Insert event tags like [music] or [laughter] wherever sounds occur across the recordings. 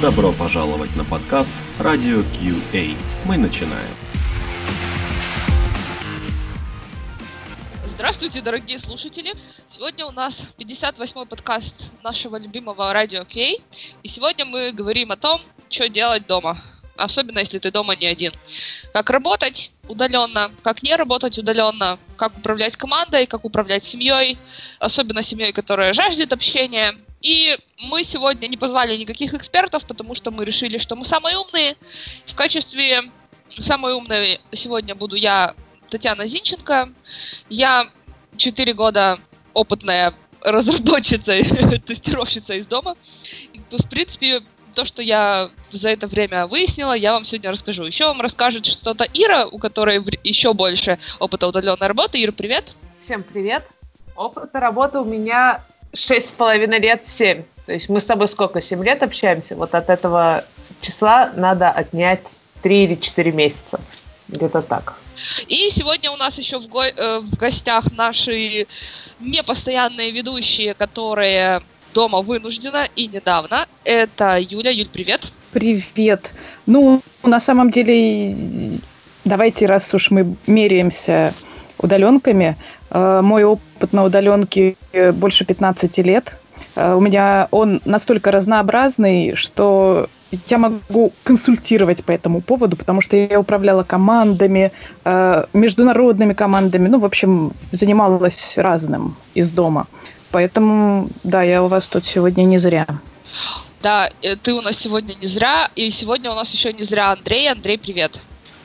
Добро пожаловать на подкаст Радио QA. Мы начинаем. Здравствуйте, дорогие слушатели! Сегодня у нас 58-й подкаст нашего любимого радио Кей. И сегодня мы говорим о том, что делать дома. Особенно, если ты дома не один. Как работать удаленно, как не работать удаленно, как управлять командой, как управлять семьей, особенно семьей, которая жаждет общения. И мы сегодня не позвали никаких экспертов, потому что мы решили, что мы самые умные. В качестве самой умной сегодня буду я, Татьяна Зинченко. Я 4 года опытная разработчица, [laughs] тестировщица из дома. И, в принципе, то, что я за это время выяснила, я вам сегодня расскажу. Еще вам расскажет что-то Ира, у которой еще больше опыта удаленной работы. Ира, привет! Всем привет! Опыта работы у меня шесть с половиной лет, семь. То есть мы с тобой сколько, семь лет общаемся? Вот от этого числа надо отнять три или четыре месяца. Где-то так. И сегодня у нас еще в, го- э, в гостях наши непостоянные ведущие, которые дома вынуждена и недавно. Это Юля. Юль, привет. Привет. Ну, на самом деле, давайте, раз уж мы меряемся удаленками, мой опыт на удаленке больше 15 лет. Э, у меня он настолько разнообразный, что я могу консультировать по этому поводу, потому что я управляла командами, э, международными командами, ну, в общем, занималась разным из дома. Поэтому, да, я у вас тут сегодня не зря. Да, ты у нас сегодня не зря, и сегодня у нас еще не зря Андрей. Андрей, привет.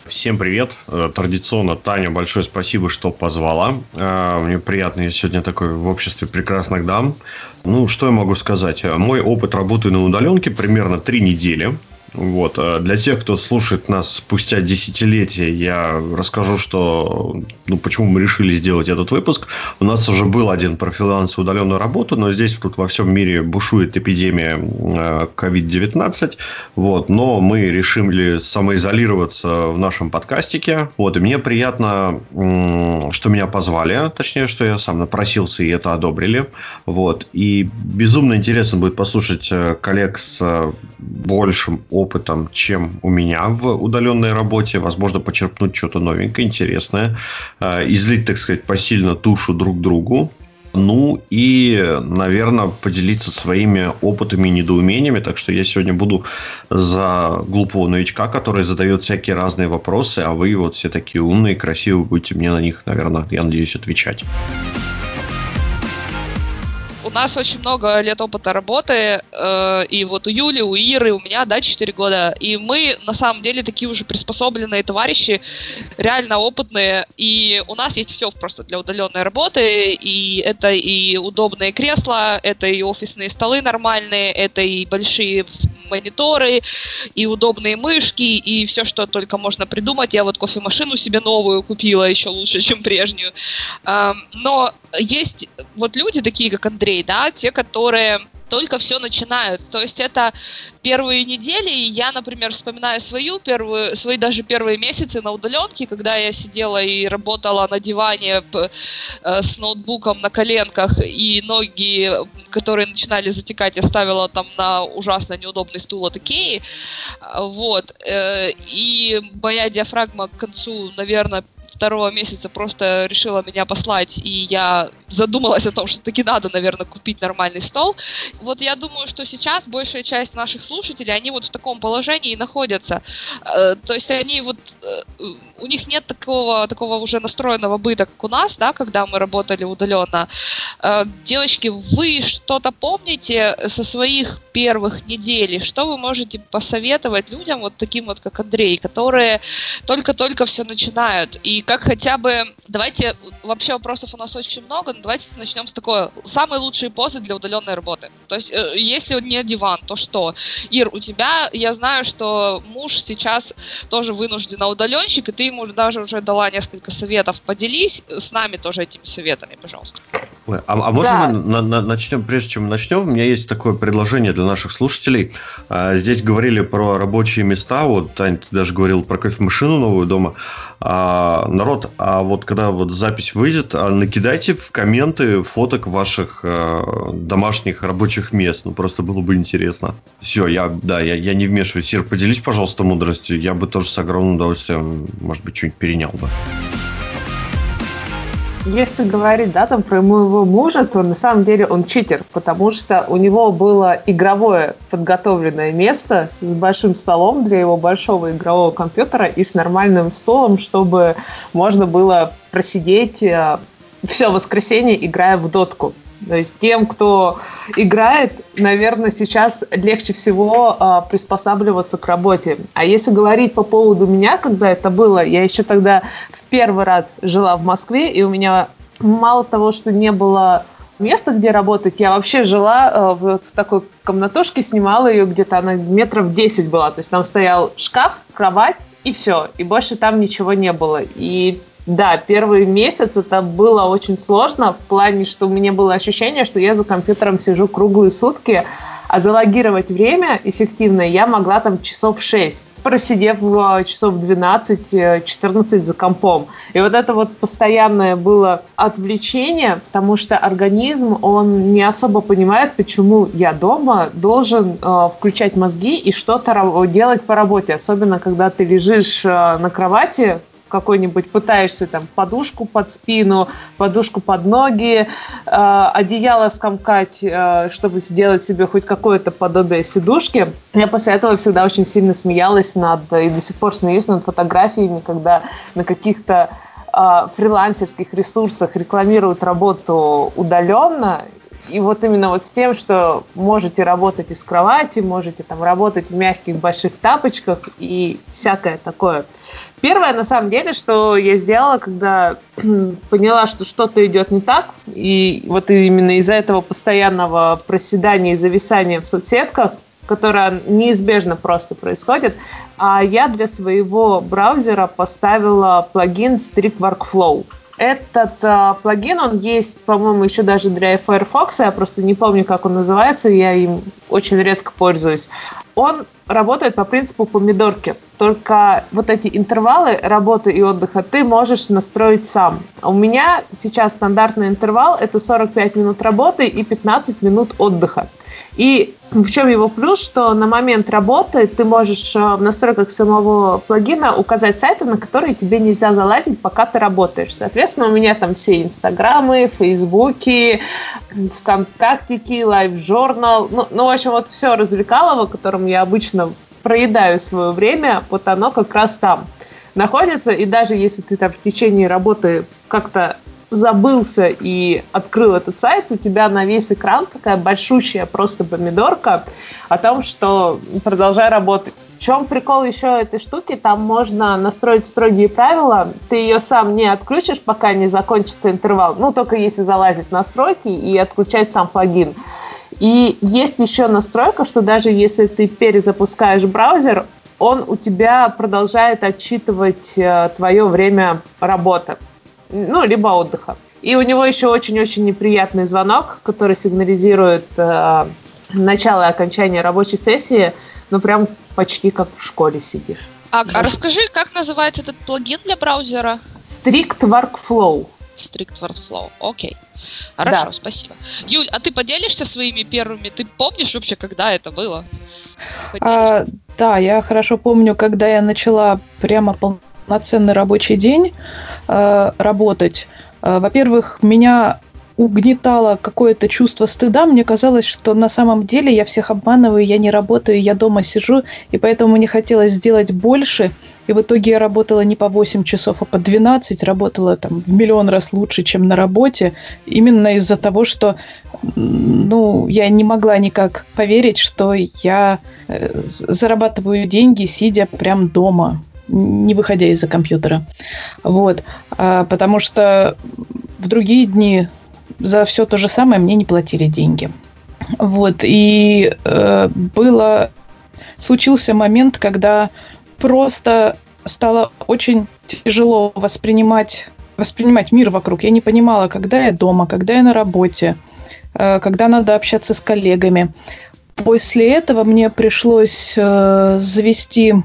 Всем привет. Традиционно, Таня, большое спасибо, что позвала. Мне приятно, я сегодня такой в обществе прекрасных дам. Ну, что я могу сказать? Мой опыт работы на удаленке примерно три недели. Вот. Для тех, кто слушает нас спустя десятилетия, я расскажу, что, ну, почему мы решили сделать этот выпуск. У нас уже был один про фриланс удаленную работу, но здесь тут во всем мире бушует эпидемия COVID-19. Вот. Но мы решили самоизолироваться в нашем подкастике. Вот. И мне приятно, что меня позвали, точнее, что я сам напросился и это одобрили. Вот. И безумно интересно будет послушать коллег с большим опытом опытом, чем у меня в удаленной работе. Возможно, почерпнуть что-то новенькое, интересное. Излить, так сказать, посильно тушу друг другу. Ну и, наверное, поделиться своими опытами и недоумениями. Так что я сегодня буду за глупого новичка, который задает всякие разные вопросы, а вы вот все такие умные, красивые, будете мне на них, наверное, я надеюсь, отвечать у нас очень много лет опыта работы, э, и вот у Юли, у Иры, у меня, да, 4 года, и мы, на самом деле, такие уже приспособленные товарищи, реально опытные, и у нас есть все просто для удаленной работы, и это и удобные кресла, это и офисные столы нормальные, это и большие мониторы, и удобные мышки, и все, что только можно придумать. Я вот кофемашину себе новую купила, еще лучше, чем прежнюю. Но есть вот люди такие, как Андрей, да, те, которые только все начинают. То есть это первые недели, и я, например, вспоминаю свою первую, свои даже первые месяцы на удаленке, когда я сидела и работала на диване э, с ноутбуком на коленках, и ноги, которые начинали затекать, я ставила там на ужасно неудобный стул от Икеи. Вот. Э, и моя диафрагма к концу, наверное, второго месяца просто решила меня послать, и я задумалась о том, что таки надо, наверное, купить нормальный стол. Вот я думаю, что сейчас большая часть наших слушателей, они вот в таком положении и находятся. Э, то есть они вот, э, у них нет такого, такого уже настроенного быта, как у нас, да, когда мы работали удаленно. Э, девочки, вы что-то помните со своих первых недель? Что вы можете посоветовать людям, вот таким вот, как Андрей, которые только-только все начинают? И как хотя бы, давайте, вообще вопросов у нас очень много, давайте начнем с такой. Самые лучшие позы для удаленной работы. То есть, э, если не диван, то что? Ир, у тебя, я знаю, что муж сейчас тоже вынужден на удаленщик, и ты ему даже уже дала несколько советов. Поделись с нами тоже этими советами, пожалуйста. А, а можно да. мы на, на, начнем, прежде чем мы начнем, у меня есть такое предложение для наших слушателей. А, здесь говорили про рабочие места, вот, Тань, ты даже говорил про кофемашину новую дома. А, народ, а вот когда вот запись выйдет, а накидайте в комменты фоток ваших а, домашних рабочих мест. Ну, просто было бы интересно. Все, я, да, я, я не вмешиваюсь. Сир, поделись, пожалуйста, мудростью. Я бы тоже с огромным удовольствием, может быть, что-нибудь перенял бы. Если говорить, да, там про моего мужа, то на самом деле он читер, потому что у него было игровое подготовленное место с большим столом для его большого игрового компьютера и с нормальным столом, чтобы можно было просидеть э, все воскресенье, играя в дотку. То есть тем, кто играет, наверное, сейчас легче всего э, приспосабливаться к работе. А если говорить по поводу меня, когда это было, я еще тогда в первый раз жила в Москве, и у меня мало того, что не было места, где работать, я вообще жила э, вот в такой комнатушке, снимала ее где-то, она метров 10 была. То есть там стоял шкаф, кровать и все. И больше там ничего не было. И да, первый месяц это было очень сложно в плане, что у меня было ощущение, что я за компьютером сижу круглые сутки, а залогировать время эффективно я могла там часов 6 просидев часов 12-14 за компом. И вот это вот постоянное было отвлечение, потому что организм, он не особо понимает, почему я дома должен э, включать мозги и что-то делать по работе. Особенно, когда ты лежишь э, на кровати, какой-нибудь пытаешься там подушку под спину, подушку под ноги, э, одеяло скомкать, э, чтобы сделать себе хоть какое-то подобие сидушки. Я после этого всегда очень сильно смеялась над, и до сих пор смеюсь над фотографиями, когда на каких-то э, фрилансерских ресурсах рекламируют работу удаленно, и вот именно вот с тем, что можете работать из кровати, можете там работать в мягких больших тапочках и всякое такое. Первое, на самом деле, что я сделала, когда поняла, что что-то идет не так, и вот именно из-за этого постоянного проседания и зависания в соцсетках, которое неизбежно просто происходит, а я для своего браузера поставила плагин Strict Workflow. Этот э, плагин, он есть, по-моему, еще даже для Firefox, я просто не помню, как он называется, я им очень редко пользуюсь. Он работает по принципу помидорки, только вот эти интервалы работы и отдыха ты можешь настроить сам. У меня сейчас стандартный интервал – это 45 минут работы и 15 минут отдыха. И в чем его плюс, что на момент работы ты можешь э, в настройках самого плагина указать сайты, на которые тебе нельзя залазить, пока ты работаешь. Соответственно, у меня там все инстаграмы, фейсбуки, вконтактики, лайв-журнал, ну, ну, в общем, вот все развлекалово, которым я обычно проедаю свое время, вот оно как раз там находится, и даже если ты там в течение работы как-то забылся и открыл этот сайт, у тебя на весь экран такая большущая просто помидорка о том, что продолжай работать. В чем прикол еще этой штуки? Там можно настроить строгие правила. Ты ее сам не отключишь, пока не закончится интервал. Ну, только если залазить в настройки и отключать сам плагин. И есть еще настройка, что даже если ты перезапускаешь браузер, он у тебя продолжает отчитывать э, твое время работы ну, либо отдыха. И у него еще очень-очень неприятный звонок, который сигнализирует э, начало и окончание рабочей сессии, ну, прям почти как в школе сидишь. А, а расскажи, как называется этот плагин для браузера? Strict Workflow. Strict Workflow, окей. Хорошо, да. спасибо. Юль, а ты поделишься своими первыми? Ты помнишь вообще, когда это было? А, да, я хорошо помню, когда я начала прямо полноценный рабочий день э, работать, э, во-первых, меня угнетало какое-то чувство стыда. Мне казалось, что на самом деле я всех обманываю, я не работаю, я дома сижу, и поэтому мне хотелось сделать больше. И в итоге я работала не по 8 часов, а по 12, работала там в миллион раз лучше, чем на работе, именно из-за того, что ну, я не могла никак поверить, что я э, зарабатываю деньги, сидя прям дома не выходя из-за компьютера. Вот. А, потому что в другие дни за все то же самое мне не платили деньги. Вот. И э, было... Случился момент, когда просто стало очень тяжело воспринимать, воспринимать мир вокруг. Я не понимала, когда я дома, когда я на работе, э, когда надо общаться с коллегами. После этого мне пришлось э, завести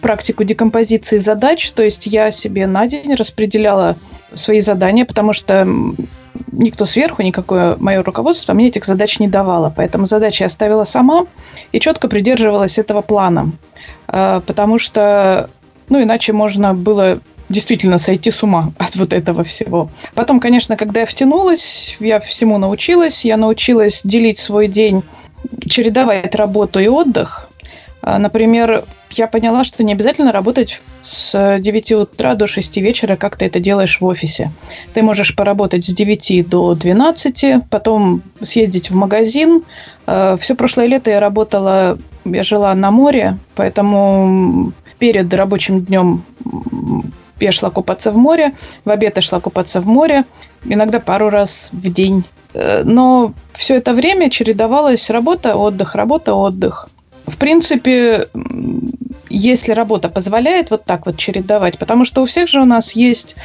практику декомпозиции задач, то есть я себе на день распределяла свои задания, потому что никто сверху, никакое мое руководство мне этих задач не давало. Поэтому задачи я ставила сама и четко придерживалась этого плана. А, потому что, ну, иначе можно было действительно сойти с ума [laughs] от вот этого всего. Потом, конечно, когда я втянулась, я всему научилась. Я научилась делить свой день, чередовать работу и отдых. А, например, я поняла, что не обязательно работать с 9 утра до 6 вечера, как ты это делаешь в офисе. Ты можешь поработать с 9 до 12, потом съездить в магазин. А, Все прошлое лето я работала, я жила на море, поэтому перед рабочим днем я шла купаться в море, в обед я шла купаться в море, иногда пару раз в день. Э, но все это время чередовалась работа, отдых, работа, отдых. В принципе, если работа позволяет вот так вот чередовать, потому что у всех же у нас есть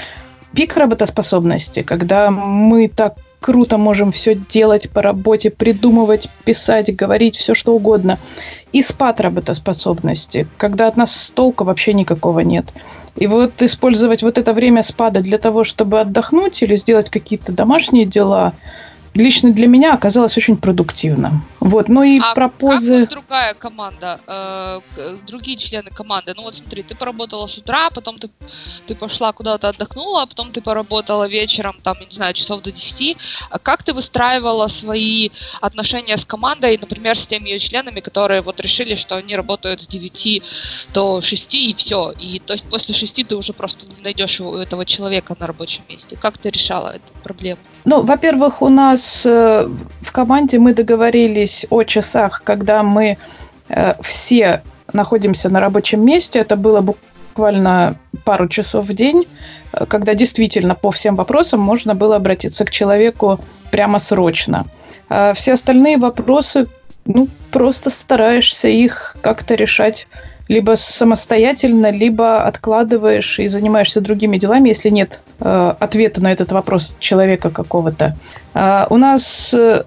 пик работоспособности, когда мы так круто можем все делать по работе, придумывать, писать, говорить, все что угодно. И спад работоспособности, когда от нас толка вообще никакого нет. И вот использовать вот это время спада для того, чтобы отдохнуть или сделать какие-то домашние дела – лично для меня оказалось очень продуктивно. Вот, ну и а про позы... как другая команда, э, другие члены команды? Ну вот смотри, ты поработала с утра, потом ты, ты пошла куда-то отдохнула, а потом ты поработала вечером, там, не знаю, часов до 10. А как ты выстраивала свои отношения с командой, например, с теми ее членами, которые вот решили, что они работают с 9 до 6 и все. И то есть после 6 ты уже просто не найдешь этого человека на рабочем месте. Как ты решала эту проблему? Ну, во-первых, у нас э, в команде мы договорились о часах, когда мы э, все находимся на рабочем месте. Это было буквально пару часов в день, э, когда действительно по всем вопросам можно было обратиться к человеку прямо срочно. А все остальные вопросы, ну, просто стараешься их как-то решать либо самостоятельно, либо откладываешь и занимаешься другими делами, если нет э, ответа на этот вопрос человека какого-то. Э, у нас, э,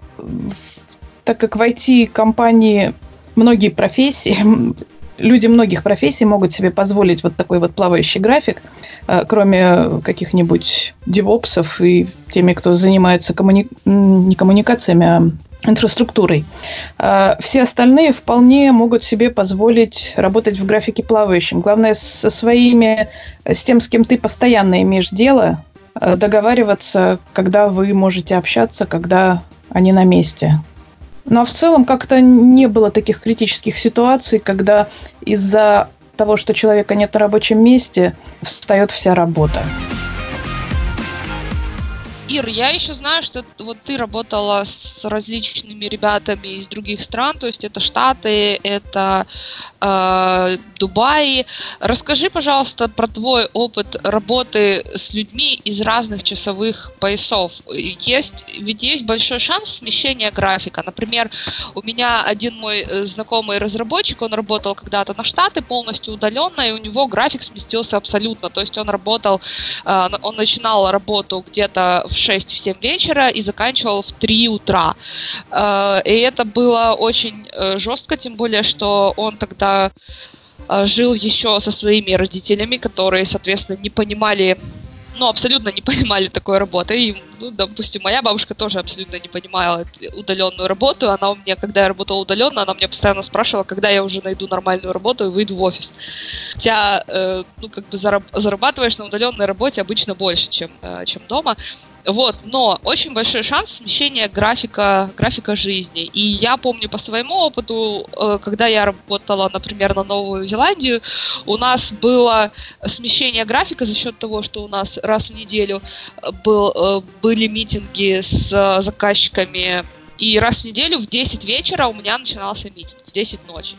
так как в IT-компании многие профессии, [laughs] люди многих профессий могут себе позволить вот такой вот плавающий график, э, кроме каких-нибудь девопсов и теми, кто занимается коммуни... не коммуникациями, а инфраструктурой. А, все остальные вполне могут себе позволить работать в графике плавающем. Главное, со своими, с тем, с кем ты постоянно имеешь дело, а, договариваться, когда вы можете общаться, когда они на месте. Но в целом как-то не было таких критических ситуаций, когда из-за того, что человека нет на рабочем месте, встает вся работа. Ир, я еще знаю, что вот ты работала с различными ребятами из других стран, то есть это Штаты, это э, Дубай. Расскажи, пожалуйста, про твой опыт работы с людьми из разных часовых поясов. Есть, ведь есть большой шанс смещения графика. Например, у меня один мой э, знакомый разработчик, он работал когда-то на Штаты полностью удаленно, и у него график сместился абсолютно. То есть он работал, э, он начинал работу где-то в 6-7 вечера и заканчивал в 3 утра. Э, и это было очень э, жестко, тем более, что он тогда э, жил еще со своими родителями, которые, соответственно, не понимали ну, абсолютно не [laughs] понимали такой работы. И, ну, допустим, моя бабушка тоже абсолютно не понимала удаленную работу. Она у меня, когда я работала удаленно, она меня постоянно спрашивала, когда я уже найду нормальную работу и выйду в офис. Хотя, э, ну, как бы зарабатываешь на удаленной работе обычно больше, чем, э, чем дома. Вот, но очень большой шанс смещения графика, графика жизни. И я помню по своему опыту, э, когда я работала, например, на Новую Зеландию, у нас было смещение графика за счет того, что у нас раз в неделю был, э, были митинги с заказчиками и раз в неделю в 10 вечера у меня начинался митинг, в 10 ночи.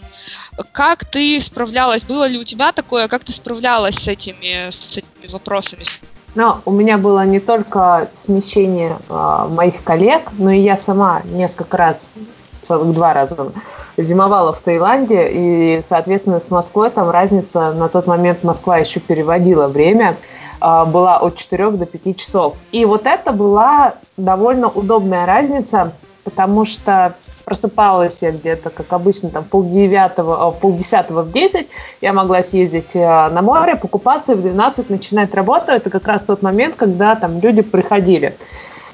Как ты справлялась? Было ли у тебя такое? Как ты справлялась с этими, с этими вопросами? Но у меня было не только смещение э, моих коллег, но и я сама несколько раз, целых два раза, зимовала в Таиланде, и, соответственно, с Москвой там разница, на тот момент Москва еще переводила время, э, была от 4 до 5 часов. И вот это была довольно удобная разница, потому что просыпалась я где-то, как обычно, там полдевятого, полдесятого в 10, я могла съездить на море, покупаться, и в 12 начинать работу. Это как раз тот момент, когда там люди приходили.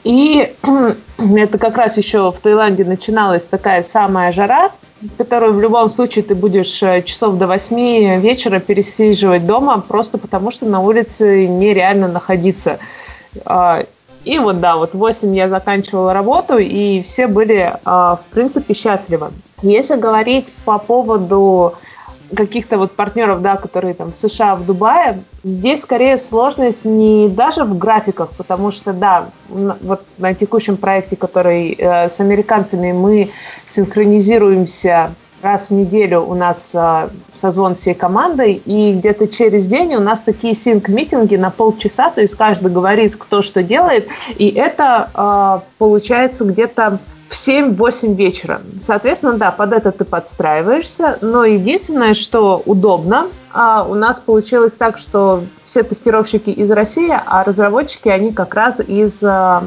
И [clears throat] это как раз еще в Таиланде начиналась такая самая жара, которую в любом случае ты будешь э, часов до 8 вечера пересиживать дома, просто потому что на улице нереально находиться. А, и вот да, вот в 8 я заканчивала работу, и все были, а, в принципе, счастливы. Если говорить по поводу каких-то вот партнеров, да, которые там в США, в Дубае, здесь скорее сложность не даже в графиках, потому что, да, вот на текущем проекте, который э, с американцами мы синхронизируемся раз в неделю у нас э, созвон всей командой, и где-то через день у нас такие синк-митинги на полчаса, то есть каждый говорит, кто что делает, и это э, получается где-то в 7-8 вечера. Соответственно, да, под это ты подстраиваешься, но единственное, что удобно, а у нас получилось так, что все тестировщики из России, а разработчики, они как раз из э,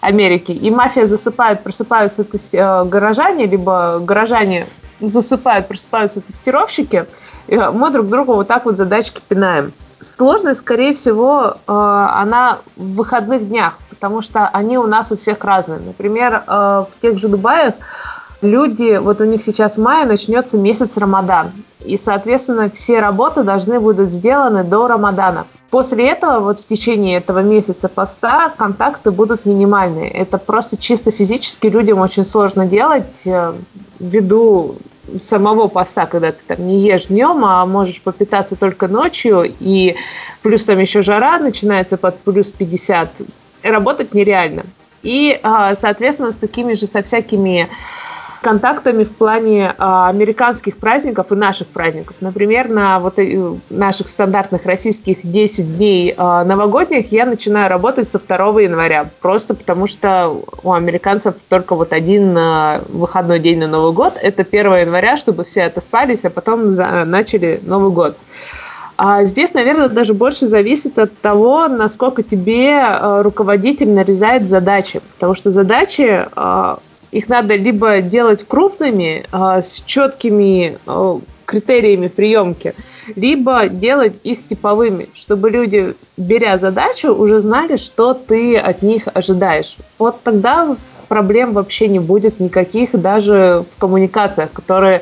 Америки. И мафия засыпает, просыпаются э, горожане, либо горожане засыпают, просыпаются тестировщики, и мы друг другу вот так вот задачки пинаем. Сложность, скорее всего, э, она в выходных днях, потому что они у нас у всех разные. Например, э, в тех же Дубаях люди, вот у них сейчас в мае начнется месяц Рамадан, и, соответственно, все работы должны будут сделаны до Рамадана. После этого, вот в течение этого месяца поста, контакты будут минимальные. Это просто чисто физически людям очень сложно делать э, ввиду самого поста, когда ты там не ешь днем, а можешь попитаться только ночью, и плюс там еще жара начинается под плюс 50, работать нереально. И, а, соответственно, с такими же, со всякими контактами в плане а, американских праздников и наших праздников. Например, на вот наших стандартных российских 10 дней а, новогодних я начинаю работать со 2 января, просто потому что у американцев только вот один выходной день на Новый год, это 1 января, чтобы все отоспались, а потом начали Новый год. А здесь, наверное, даже больше зависит от того, насколько тебе э, руководитель нарезает задачи. Потому что задачи, э, их надо либо делать крупными, э, с четкими критериями приемки, либо делать их типовыми, чтобы люди, беря задачу, уже знали, что ты от них ожидаешь. Вот тогда проблем вообще не будет никаких даже в коммуникациях, которые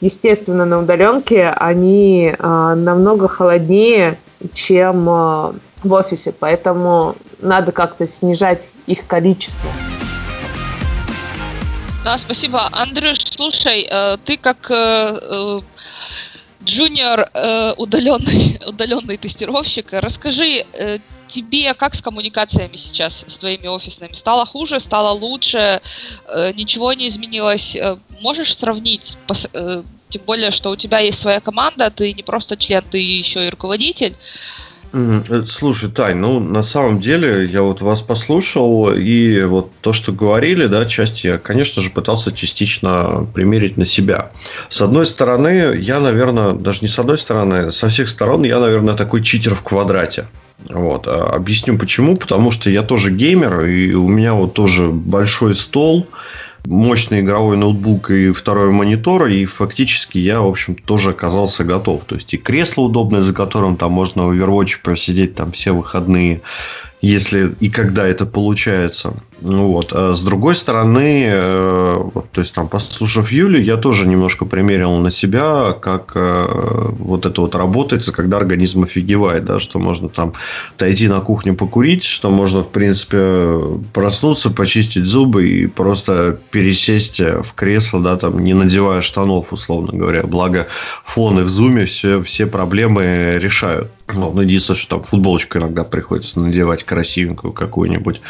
естественно, на удаленке они э, намного холоднее, чем э, в офисе, поэтому надо как-то снижать их количество. Да, спасибо. Андрюш, слушай, э, ты как э, джуниор э, удаленный, [laughs] удаленный тестировщик, расскажи, тебе как с коммуникациями сейчас, с твоими офисными? Стало хуже, стало лучше, э, ничего не изменилось? Э, можешь сравнить, э, тем более, что у тебя есть своя команда, ты не просто член, ты еще и руководитель. Слушай, Тань, ну на самом деле я вот вас послушал, и вот то, что говорили, да, часть я, конечно же, пытался частично примерить на себя. С одной стороны, я, наверное, даже не с одной стороны, со всех сторон я, наверное, такой читер в квадрате. Вот. А объясню почему. Потому что я тоже геймер, и у меня вот тоже большой стол, мощный игровой ноутбук и второй монитор, и фактически я, в общем, тоже оказался готов. То есть, и кресло удобное, за которым там можно в Overwatch просидеть там все выходные, если и когда это получается. Ну вот. А с другой стороны, э, то есть там, послушав Юлю, я тоже немножко примерил на себя, как э, вот это вот работается, когда организм офигевает, да, что можно там отойти на кухню покурить, что можно, в принципе, проснуться, почистить зубы и просто пересесть в кресло, да, там, не надевая штанов, условно говоря. Благо, фоны в зуме все, все проблемы решают. Ну, единственное, что там футболочку иногда приходится надевать красивенькую какую-нибудь.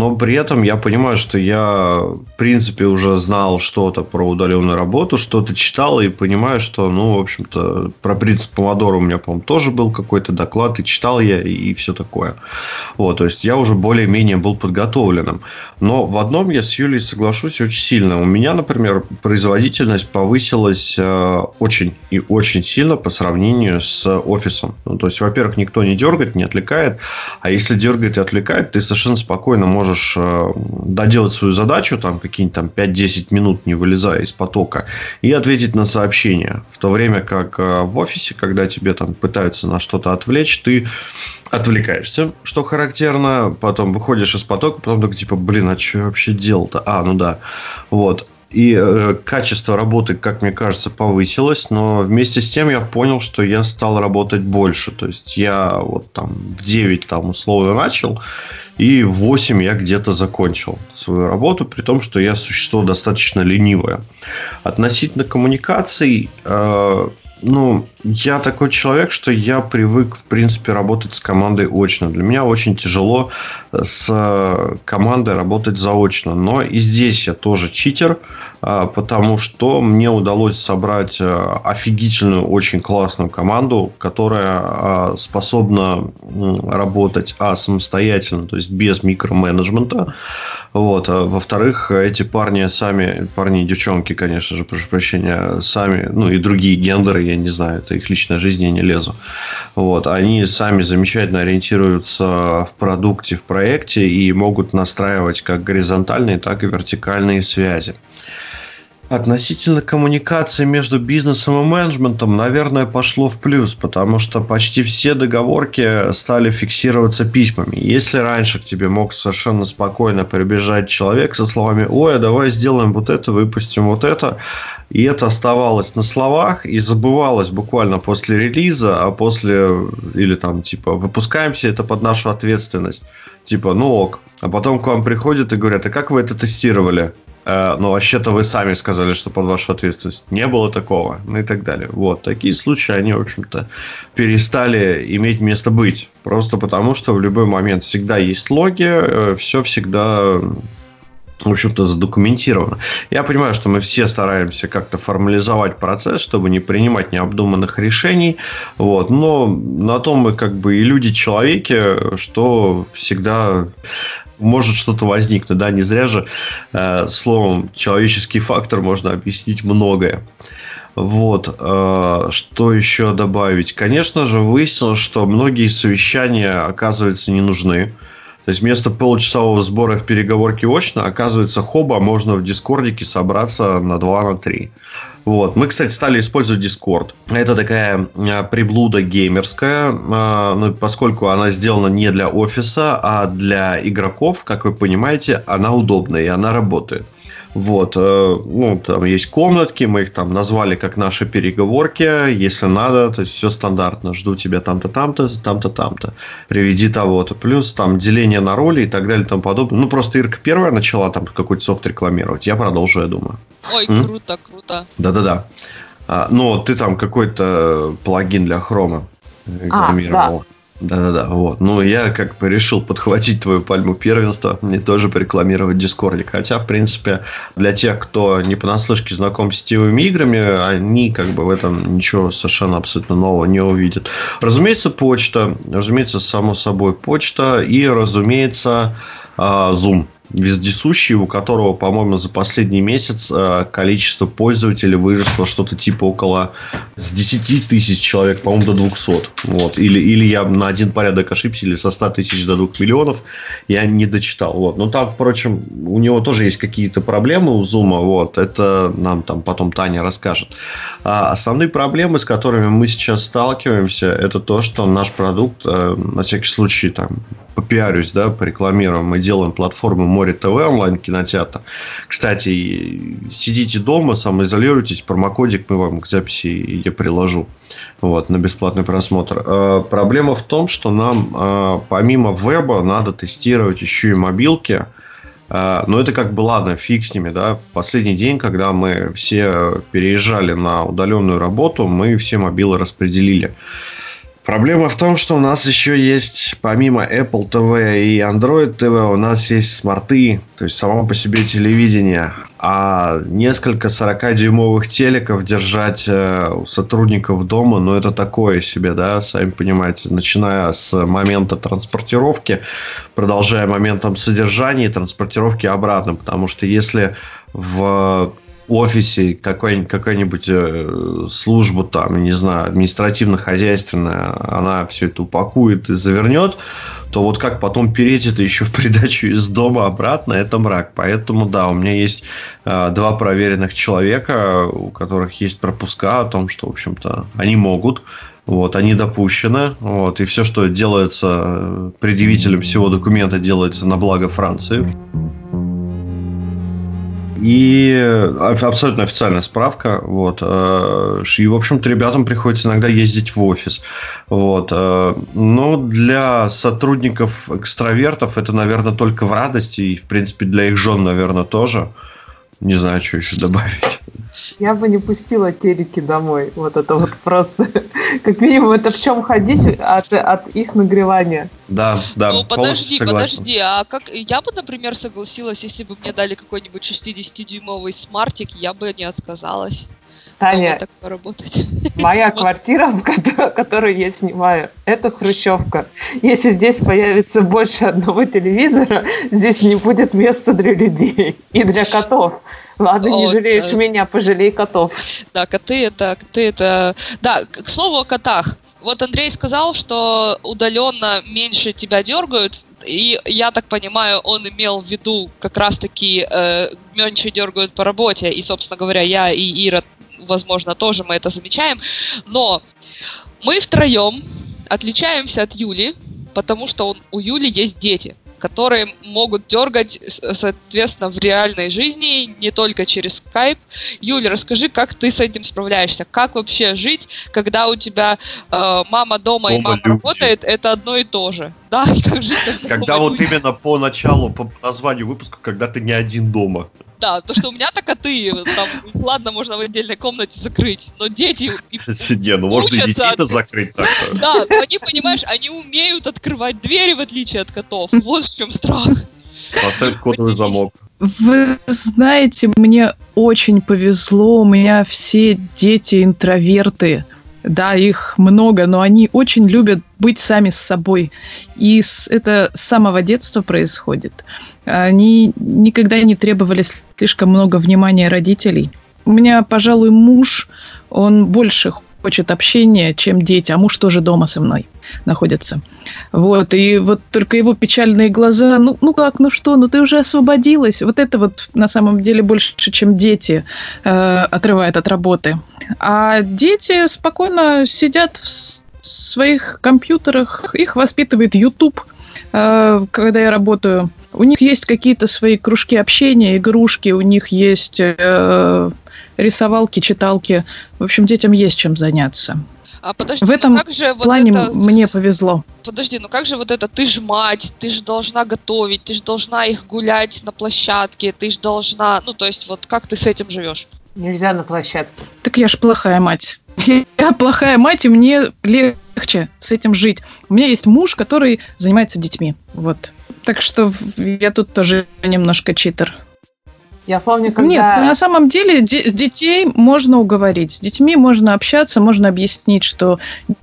Но при этом я понимаю, что я, в принципе, уже знал что-то про удаленную работу, что-то читал и понимаю, что, ну, в общем-то, про принцип Помодора у меня, по-моему, тоже был какой-то доклад, и читал я, и все такое. Вот, то есть, я уже более-менее был подготовленным. Но в одном я с Юлей соглашусь очень сильно. У меня, например, производительность повысилась э, очень и очень сильно по сравнению с офисом. Ну, то есть, во-первых, никто не дергает, не отвлекает, а если дергает и отвлекает, ты совершенно спокойно можешь можешь э, доделать свою задачу, там какие-нибудь там 5-10 минут, не вылезая из потока, и ответить на сообщение. В то время как э, в офисе, когда тебе там пытаются на что-то отвлечь, ты отвлекаешься, что характерно, потом выходишь из потока, потом только типа, блин, а что я вообще делал-то? А, ну да. Вот. И э, качество работы, как мне кажется, повысилось, но вместе с тем я понял, что я стал работать больше. То есть я вот там в 9 там условно начал, и в 8 я где-то закончил свою работу, при том, что я существо достаточно ленивое. Относительно коммуникаций, э, ну, я такой человек, что я привык, в принципе, работать с командой очно. Для меня очень тяжело с командой работать заочно. Но и здесь я тоже читер, а, потому что мне удалось собрать а, офигительную, очень классную команду, которая а, способна работать а, самостоятельно, то есть без микроменеджмента. Вот. А, во-вторых, эти парни сами, парни и девчонки, конечно же, прошу прощения, сами, ну и другие гендеры, я не знаю, это их личная жизнь, я не лезу. Вот. Они сами замечательно ориентируются в продукте, в проекте и могут настраивать как горизонтальные, так и вертикальные связи. Относительно коммуникации между бизнесом и менеджментом, наверное, пошло в плюс, потому что почти все договорки стали фиксироваться письмами. Если раньше к тебе мог совершенно спокойно прибежать человек со словами «Ой, а давай сделаем вот это, выпустим вот это», и это оставалось на словах и забывалось буквально после релиза, а после, или там, типа, выпускаемся это под нашу ответственность. Типа, ну ок. А потом к вам приходят и говорят, а как вы это тестировали? Э, но вообще-то вы сами сказали, что под вашу ответственность не было такого, ну и так далее. Вот, такие случаи, они, в общем-то, перестали иметь место быть. Просто потому, что в любой момент всегда есть логи, э, все всегда в общем-то, задокументировано. Я понимаю, что мы все стараемся как-то формализовать процесс, чтобы не принимать необдуманных решений. Вот. Но на том мы как бы и люди-человеки, что всегда может что-то возникнуть. Да, не зря же э, словом человеческий фактор можно объяснить многое. Вот. Э, что еще добавить? Конечно же, выяснилось, что многие совещания, оказывается, не нужны. То есть вместо получасового сбора в переговорке очно, оказывается, хоба можно в дискордике собраться на 2 на 3. Вот. Мы, кстати, стали использовать Discord. Это такая а, приблуда геймерская, а, ну, поскольку она сделана не для офиса, а для игроков, как вы понимаете, она удобная и она работает. Вот, э, ну, там есть комнатки, мы их там назвали как наши переговорки, если надо, то есть все стандартно, жду тебя там-то, там-то, там-то, там-то, приведи того-то, плюс там деление на роли и так далее и тому подобное. Ну, просто Ирка первая начала там какой-то софт рекламировать, я продолжу, я думаю. Ой, М? круто, круто. Да-да-да. А, но ты там какой-то плагин для хрома рекламировал. А, да. Да-да-да, вот. Ну, я как бы решил подхватить твою пальму первенства и тоже порекламировать Дискордик. Хотя, в принципе, для тех, кто не понаслышке знаком с сетевыми играми, они как бы в этом ничего совершенно абсолютно нового не увидят. Разумеется, почта, разумеется, само собой почта и, разумеется, а, Zoom вездесущий, у которого, по-моему, за последний месяц э, количество пользователей выросло что-то типа около с 10 тысяч человек, по-моему, до 200. Вот. Или, или я на один порядок ошибся, или со 100 тысяч до 2 миллионов я не дочитал. Вот. Но там, впрочем, у него тоже есть какие-то проблемы у Zoom. Вот. Это нам там потом Таня расскажет. А основные проблемы, с которыми мы сейчас сталкиваемся, это то, что наш продукт, э, на всякий случай, там, попиарюсь, да, порекламируем, мы делаем платформу Море ТВ онлайн-кинотеатр. Кстати, сидите дома, самоизолируйтесь, промокодик мы вам к записи я приложу вот, на бесплатный просмотр. Э, проблема в том, что нам э, помимо веба надо тестировать еще и мобилки, э, но это как бы ладно, фиг с ними, да. В последний день, когда мы все переезжали на удаленную работу, мы все мобилы распределили. Проблема в том, что у нас еще есть, помимо Apple TV и Android TV, у нас есть смарты, то есть само по себе телевидение. А несколько 40-дюймовых телеков держать э, у сотрудников дома, ну это такое себе, да, сами понимаете, начиная с момента транспортировки, продолжая моментом содержания и транспортировки обратно. Потому что если в офисе какой-нибудь, какая-нибудь э, служба там, не знаю, административно-хозяйственная, она все это упакует и завернет, то вот как потом переть это еще в придачу из дома обратно, это мрак. Поэтому, да, у меня есть э, два проверенных человека, у которых есть пропуска о том, что, в общем-то, они могут. Вот, они допущены. Вот, и все, что делается предъявителем всего документа, делается на благо Франции. И абсолютно официальная справка. Вот. Э, и, в общем-то, ребятам приходится иногда ездить в офис. Вот. Э, но для сотрудников экстравертов это, наверное, только в радости. И, в принципе, для их жен, наверное, тоже. Не знаю, что еще добавить. Я бы не пустила телеки домой. Вот это вот просто. Как минимум, это в чем ходить от, от их нагревания. Да, да. Ну, подожди, подожди. А как я бы, например, согласилась, если бы мне дали какой-нибудь 60-дюймовый смартик, я бы не отказалась. Таня, так поработать. моя квартира, которую я снимаю, это хрущевка. Если здесь появится больше одного телевизора, здесь не будет места для людей и для котов. Ладно, не О, жалеешь да. меня, пожалей котов. Да, коты это, коты это... Да, к слову о котах. Вот Андрей сказал, что удаленно меньше тебя дергают, и я так понимаю, он имел в виду как раз-таки э, меньше дергают по работе, и, собственно говоря, я и Ира возможно, тоже мы это замечаем. Но мы втроем отличаемся от Юли, потому что он, у Юли есть дети которые могут дергать, соответственно, в реальной жизни, не только через скайп. Юля, расскажи, как ты с этим справляешься? Как вообще жить, когда у тебя э, мама дома, дома и мама люди. работает, это одно и то же? Да, [laughs] как жить, когда вот люди. именно по началу, по названию выпуска, когда ты не один дома. Да, то, что у меня-то коты, там, ладно, можно в отдельной комнате закрыть, но дети... [laughs] Не, ну можно и детей-то закрыть так-то. [laughs] Да, они, понимаешь, они умеют открывать двери, в отличие от котов. Вот в чем страх. Поставить кодовый замок. Вы знаете, мне очень повезло, у меня все дети интроверты. Да, их много, но они очень любят быть сами с собой. И это с самого детства происходит. Они никогда не требовали слишком много внимания родителей. У меня, пожалуй, муж, он больше хочет общения, чем дети, а муж тоже дома со мной находится. Вот, и вот только его печальные глаза, ну, ну как, ну что, ну ты уже освободилась. Вот это вот на самом деле больше, чем дети, э, отрывает от работы. А дети спокойно сидят в своих компьютерах, их воспитывает YouTube, э, когда я работаю. У них есть какие-то свои кружки общения, игрушки, у них есть э, рисовалки, читалки. В общем, детям есть чем заняться. А подожди, в ну этом ну как же вот плане это... мне повезло. Подожди, ну как же вот это, ты же мать, ты же должна готовить, ты же должна их гулять на площадке, ты же должна, ну то есть вот как ты с этим живешь? Нельзя на площадке. Так я ж плохая мать. Я плохая мать, и мне легче с этим жить. У меня есть муж, который занимается детьми. Вот. Так что я тут тоже немножко читер. Я помню, когда... Нет, на самом деле детей можно уговорить. С детьми можно общаться, можно объяснить, что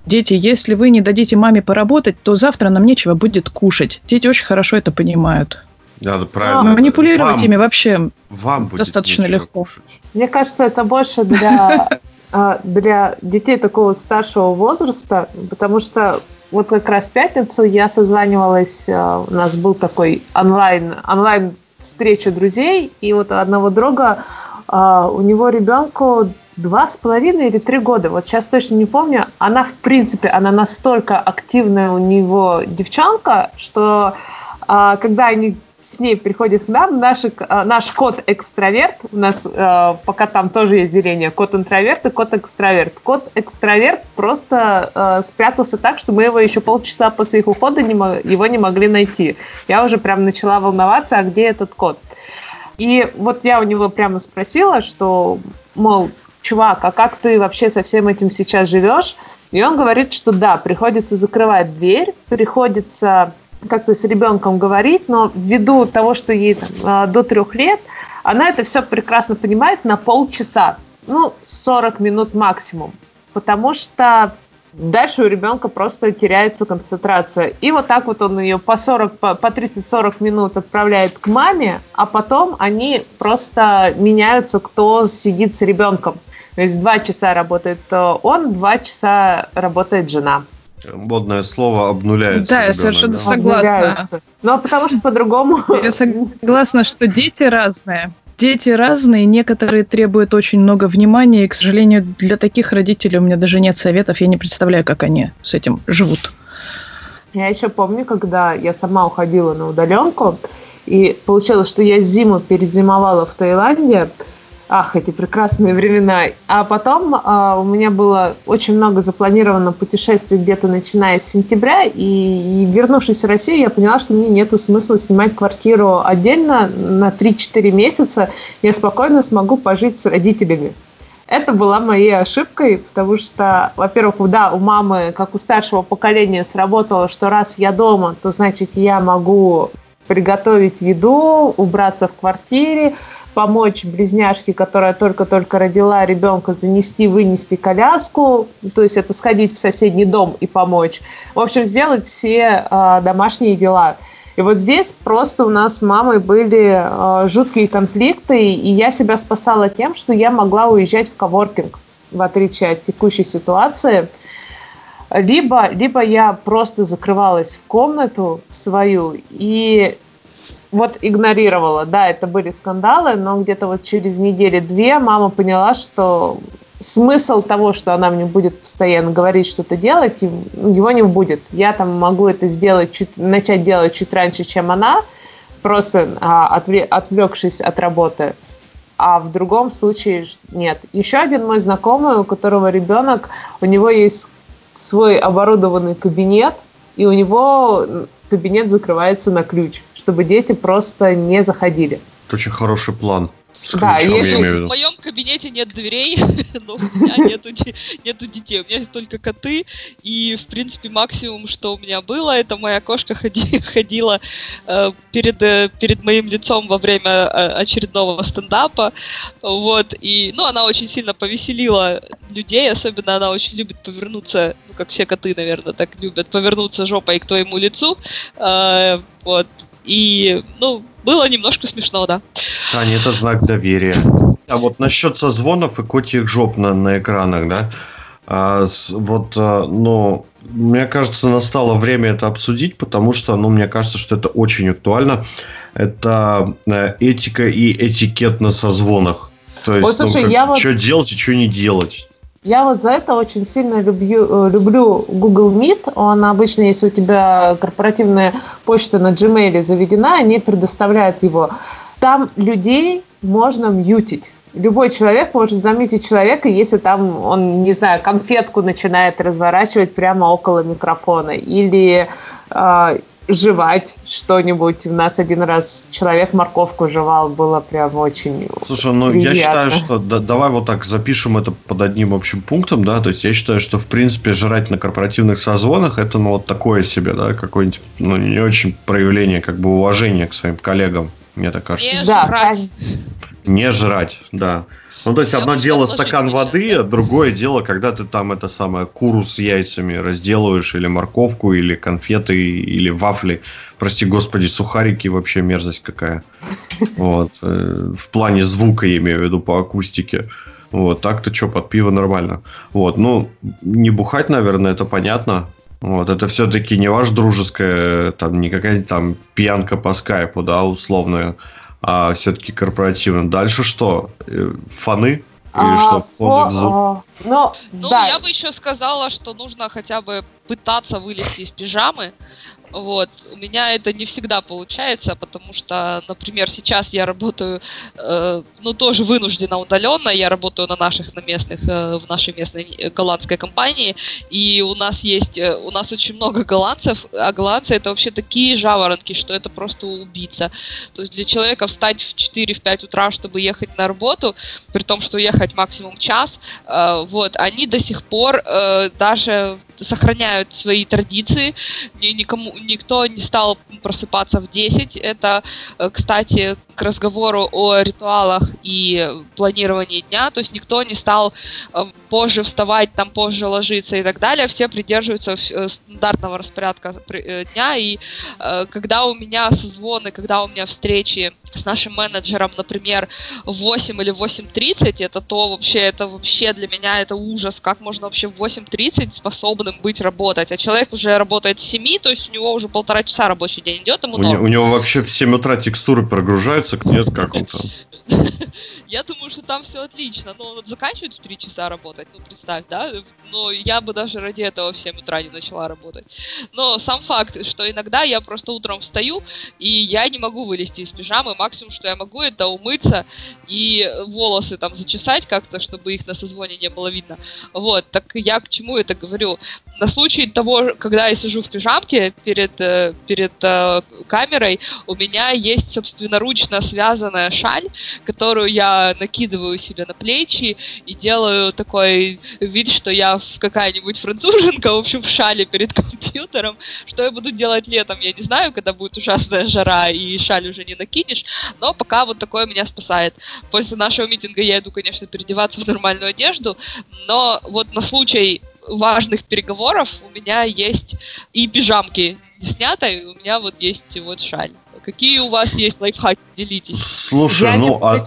дети, если вы не дадите маме поработать, то завтра нам нечего будет кушать. Дети очень хорошо это понимают. Да, правильно. Манипулировать вам, ими вообще вам достаточно легко. Кушать. Мне кажется, это больше для, а, [laughs] для детей такого старшего возраста, потому что вот как раз в пятницу я созванивалась, а, у нас был такой онлайн, онлайн встречу друзей, и вот одного друга, uh, у него ребенку два с половиной или три года, вот сейчас точно не помню, она в принципе, она настолько активная у него девчонка, что когда они с ней приходит к нам наш, э, наш кот-экстраверт. У нас э, пока там тоже есть деление кот-интроверт и кот-экстраверт. Кот-экстраверт просто э, спрятался так, что мы его еще полчаса после их ухода не, его не могли найти. Я уже прям начала волноваться, а где этот кот? И вот я у него прямо спросила, что, мол, чувак, а как ты вообще со всем этим сейчас живешь? И он говорит, что да, приходится закрывать дверь, приходится как-то с ребенком говорить, но ввиду того, что ей там, а, до трех лет, она это все прекрасно понимает на полчаса, ну, 40 минут максимум, потому что дальше у ребенка просто теряется концентрация. И вот так вот он ее по 40, по 30-40 минут отправляет к маме, а потом они просто меняются, кто сидит с ребенком. То есть два часа работает э, он, два часа работает жена. Модное слово обнуляется. Да, я совершенно да? согласна. Ну, а потому что по-другому... [laughs] Я согласна, что дети разные. Дети разные, некоторые требуют очень много внимания, и, к сожалению, для таких родителей у меня даже нет советов, я не представляю, как они с этим живут. Я еще помню, когда я сама уходила на удаленку, и получилось, что я зиму перезимовала в Таиланде. Ах, эти прекрасные времена. А потом а, у меня было очень много запланировано путешествий где-то начиная с сентября, и, и вернувшись в Россию, я поняла, что мне нет смысла снимать квартиру отдельно на 3-4 месяца. Я спокойно смогу пожить с родителями. Это была моей ошибкой, потому что, во-первых, да, у мамы, как у старшего поколения, сработало, что раз я дома, то значит я могу приготовить еду, убраться в квартире, помочь близняшке, которая только-только родила ребенка, занести, вынести коляску, то есть это сходить в соседний дом и помочь. В общем, сделать все э, домашние дела. И вот здесь просто у нас с мамой были э, жуткие конфликты, и я себя спасала тем, что я могла уезжать в коворкинг, в отличие от текущей ситуации. Либо, либо я просто закрывалась в комнату свою и вот игнорировала. Да, это были скандалы, но где-то вот через недели-две мама поняла, что смысл того, что она мне будет постоянно говорить что-то делать, его не будет. Я там могу это сделать, чуть, начать делать чуть раньше, чем она, просто а, отвлекшись от работы. А в другом случае нет. Еще один мой знакомый, у которого ребенок, у него есть свой оборудованный кабинет, и у него кабинет закрывается на ключ, чтобы дети просто не заходили. Это очень хороший план. Да, если- в моем кабинете нет дверей, [laughs] но у меня нету, нету детей. У меня есть только коты. И, в принципе, максимум, что у меня было, это моя кошка ходи- [laughs] ходила э, перед, э, перед моим лицом во время э, очередного стендапа. Вот. И, ну, она очень сильно повеселила людей. Особенно она очень любит повернуться, ну, как все коты, наверное, так любят, повернуться жопой к твоему лицу. Э, вот. И, ну, было немножко смешно, да. Таня, это знак доверия. А вот насчет созвонов и котьих жоп на, на экранах, да? А, с- вот, а, ну, мне кажется, настало время это обсудить, потому что, ну, мне кажется, что это очень актуально. Это э, этика и этикет на созвонах. То есть, Вот, слушай, ну, я вот- что делать и что не делать. Я вот за это очень сильно люблю, э, люблю Google Meet. Он обычно, если у тебя корпоративная почта на Gmail заведена, они предоставляют его. Там людей можно мьютить. Любой человек может заметить человека, если там он, не знаю, конфетку начинает разворачивать прямо около микрофона. Или э, жевать что-нибудь. У нас один раз человек морковку жевал, было прям очень Слушай, ну я Приятно. считаю, что да- давай вот так запишем это под одним общим пунктом, да, то есть я считаю, что в принципе жрать на корпоративных созвонах это ну вот такое себе, да, какое-нибудь ну не очень проявление как бы уважения к своим коллегам, мне так кажется. Не Да, жрать. Не жрать, да. Ну, то есть, Я одно дело стакан воды, а другое дело, когда ты там это самое куру с яйцами разделываешь, или морковку, или конфеты, или вафли. Прости господи, сухарики вообще мерзость какая. Вот. э, В плане звука, я имею в виду, по акустике. Вот, так-то что, под пиво нормально. Вот, ну, не бухать, наверное, это понятно. Вот, это все-таки не ваш дружеская, там, не какая-нибудь там пьянка по скайпу, да, условная, а все-таки корпоративно. Дальше что? Э, Фаны? Или А, что? фо- Фоны в зуб? а, ну, Ну, да. я бы еще сказала, что нужно хотя бы пытаться вылезти из пижамы. Вот. У меня это не всегда получается, потому что, например, сейчас я работаю, э, ну, тоже вынуждена удаленно. Я работаю на наших, на местных, э, в нашей местной э, голландской компании. И у нас есть, э, у нас очень много голландцев, а голландцы это вообще такие жаворонки, что это просто убийца. То есть для человека встать в 4-5 утра, чтобы ехать на работу, при том, что ехать максимум час, э, вот, они до сих пор э, даже сохраняют свои традиции, Ни- никому, никто не стал просыпаться в 10, это, э, кстати, к разговору о ритуалах и планировании дня, то есть никто не стал э, позже вставать, там позже ложиться и так далее, все придерживаются э, стандартного распорядка э, дня, и когда у меня созвоны, когда у меня встречи с нашим менеджером, например, в 8 или 8.30, это то вообще, это вообще для меня это ужас, как можно вообще в 8.30 способным быть работать, а человек уже работает с 7, то есть у него уже полтора часа рабочий день идет, ему у, не, у него вообще в 7 утра текстуры прогружаются, нет, как он там? Я думаю, что там все отлично, но вот заканчивает в 3 часа работать, ну представь, да, но я бы даже ради этого в 7 утра не начала работать. Но сам факт, что иногда я просто утром встаю, и я не могу вылезти из пижамы, максимум, что я могу, это умыться и волосы там зачесать как-то, чтобы их на созвоне не было видно. Вот, так я к чему это говорю? На случай того, когда я сижу в пижамке перед, э, перед э, камерой, у меня есть собственноручно связанная шаль, которую я накидываю себе на плечи и делаю такой вид, что я какая-нибудь француженка, в общем, в шале перед компьютером. Что я буду делать летом, я не знаю, когда будет ужасная жара и шаль уже не накинешь, но пока вот такое меня спасает. После нашего митинга я иду, конечно, переодеваться в нормальную одежду, но вот на случай важных переговоров у меня есть и пижамки не снятой, у меня вот есть вот шаль. Какие у вас есть лайфхаки? Делитесь. Слушай, я ну а...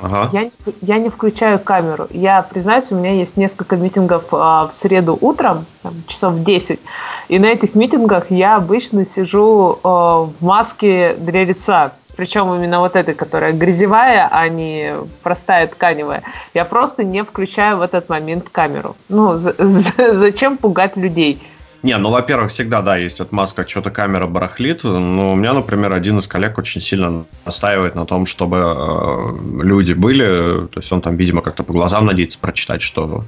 Ага. Я, я не включаю камеру. Я, признаюсь, у меня есть несколько митингов а, в среду утром, там, часов 10. И на этих митингах я обычно сижу а, в маске для лица. Причем именно вот этой, которая грязевая, а не простая тканевая. Я просто не включаю в этот момент камеру. Ну, зачем пугать людей? Не, ну, во-первых, всегда, да, есть отмазка, что-то камера барахлит. Но у меня, например, один из коллег очень сильно настаивает на том, чтобы э, люди были. То есть он там, видимо, как-то по глазам надеется прочитать, что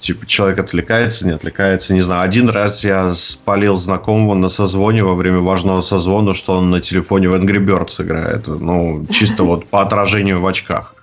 типа человек отвлекается, не отвлекается, не знаю. Один раз я спалил знакомого на созвоне во время важного созвона, что он на телефоне в Angry Birds играет. Ну, чисто вот по отражению в очках.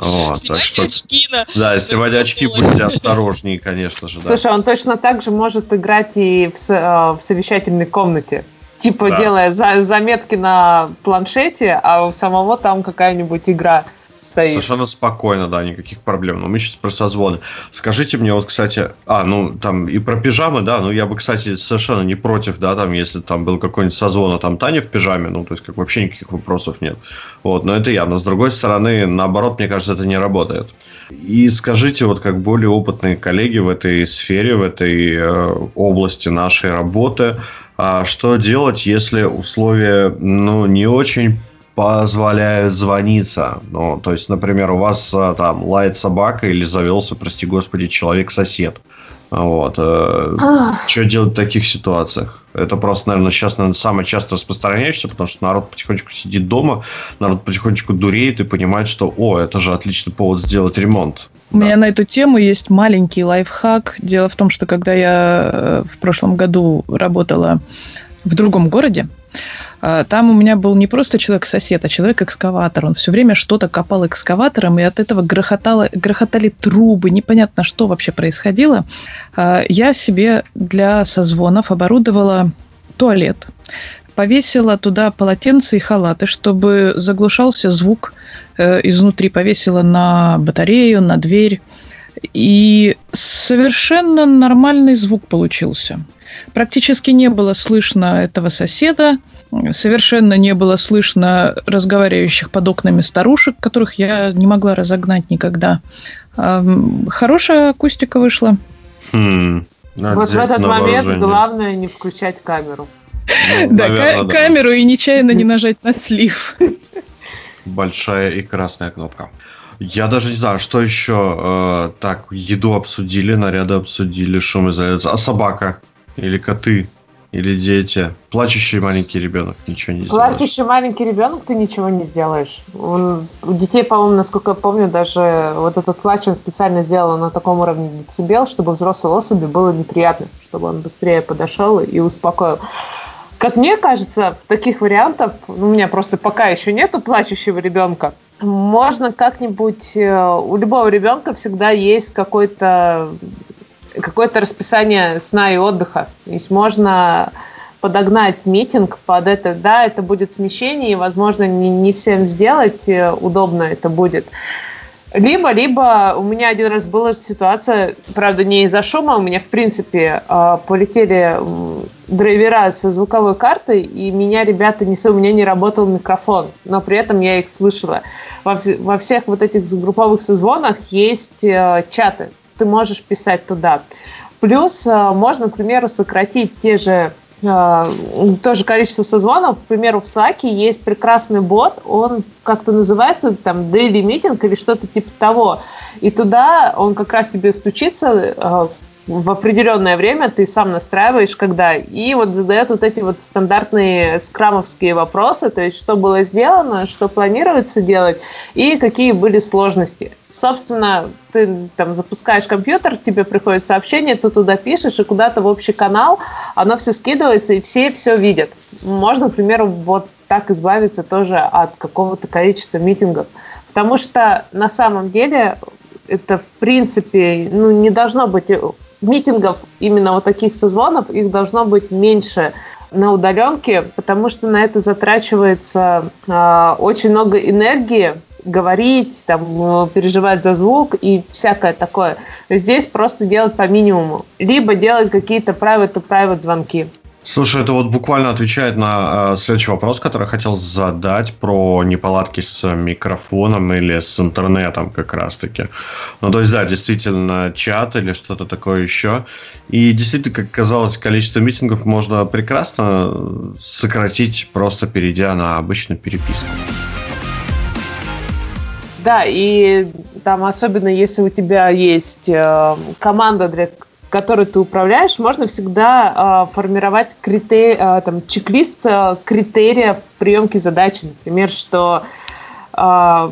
Вот, Снимайте что, очки на... Да, снимать очки будьте осторожнее, конечно же. Да. Слушай, он точно так же может играть и в, э, в совещательной комнате. Типа да. делая за, заметки на планшете, а у самого там какая-нибудь игра стоит. Совершенно спокойно, да, никаких проблем. Но мы сейчас про созвоны. Скажите мне, вот, кстати, а, ну, там и про пижамы, да, ну, я бы, кстати, совершенно не против, да, там, если там был какой-нибудь созвон, а там Таня в пижаме, ну, то есть, как вообще никаких вопросов нет. Вот, но это я. Но, с другой стороны, наоборот, мне кажется, это не работает. И скажите, вот как более опытные коллеги в этой сфере, в этой э, области нашей работы, а что делать, если условия, ну, не очень позволяют звониться. Ну, то есть, например, у вас а, там лает собака или завелся, прости господи, человек-сосед. Вот. Э, что делать в таких ситуациях? Это просто, наверное, сейчас наверное, самое часто распространяющееся, потому что народ потихонечку сидит дома, народ потихонечку дуреет и понимает, что, о, это же отличный повод сделать ремонт. У да. меня на эту тему есть маленький лайфхак. Дело в том, что когда я э, в прошлом году работала в другом городе, там у меня был не просто человек-сосед, а человек-экскаватор. Он все время что-то копал экскаватором, и от этого грохотало, грохотали трубы, непонятно, что вообще происходило. А, я себе для созвонов оборудовала туалет, повесила туда полотенце и халаты, чтобы заглушался звук э, изнутри, повесила на батарею, на дверь. И совершенно нормальный звук получился. Практически не было слышно этого соседа, совершенно не было слышно разговаривающих под окнами старушек, которых я не могла разогнать никогда. Хорошая акустика вышла. Хм, вот в этот момент главное не включать камеру. Ну, [laughs] да, камеру и нечаянно не нажать на слив. Большая и красная кнопка. Я даже не знаю, что еще. Э, так, еду обсудили, наряды обсудили, шумоизоляция. А собака? Или коты? Или дети? Плачущий маленький ребенок ничего не сделаешь. Плачущий маленький ребенок ты ничего не сделаешь. Он, у детей, по-моему, насколько я помню, даже вот этот плач он специально сделал на таком уровне децибел, чтобы взрослой особи было неприятно, чтобы он быстрее подошел и успокоил. Как мне кажется, таких вариантах, ну, у меня просто пока еще нету плачущего ребенка, можно как-нибудь... Э, у любого ребенка всегда есть какой-то какое-то расписание сна и отдыха. То есть можно подогнать митинг под это. Да, это будет смещение, и, возможно, не, не всем сделать э, удобно это будет. Либо, либо у меня один раз была ситуация, правда, не из-за шума, у меня, в принципе, а, полетели драйвера со звуковой картой, и меня ребята не у меня не работал микрофон, но при этом я их слышала. Во, во всех вот этих групповых созвонах есть э, чаты, ты можешь писать туда. Плюс э, можно, к примеру, сократить те же а, тоже количество созвонов. К примеру, в Slack есть прекрасный бот, он как-то называется, там, daily meeting или что-то типа того. И туда он как раз тебе стучится, а, в определенное время ты сам настраиваешь, когда, и вот задает вот эти вот стандартные скрамовские вопросы, то есть что было сделано, что планируется делать, и какие были сложности. Собственно, ты там запускаешь компьютер, тебе приходит сообщение, ты туда пишешь, и куда-то в общий канал оно все скидывается, и все все видят. Можно, к примеру, вот так избавиться тоже от какого-то количества митингов. Потому что на самом деле это в принципе ну, не должно быть митингов, именно вот таких созвонов, их должно быть меньше на удаленке, потому что на это затрачивается э, очень много энергии, говорить, там, переживать за звук и всякое такое. Здесь просто делать по минимуму. Либо делать какие-то private-to-private звонки. Слушай, это вот буквально отвечает на э, следующий вопрос, который хотел задать про неполадки с микрофоном или с интернетом как раз-таки. Ну, то есть, да, действительно, чат или что-то такое еще. И действительно, как казалось, количество митингов можно прекрасно сократить, просто перейдя на обычную переписку. Да, и там особенно если у тебя есть э, команда для которой ты управляешь, можно всегда э, формировать критер... э, там, чек-лист э, критериев приемки задачи. Например, что э,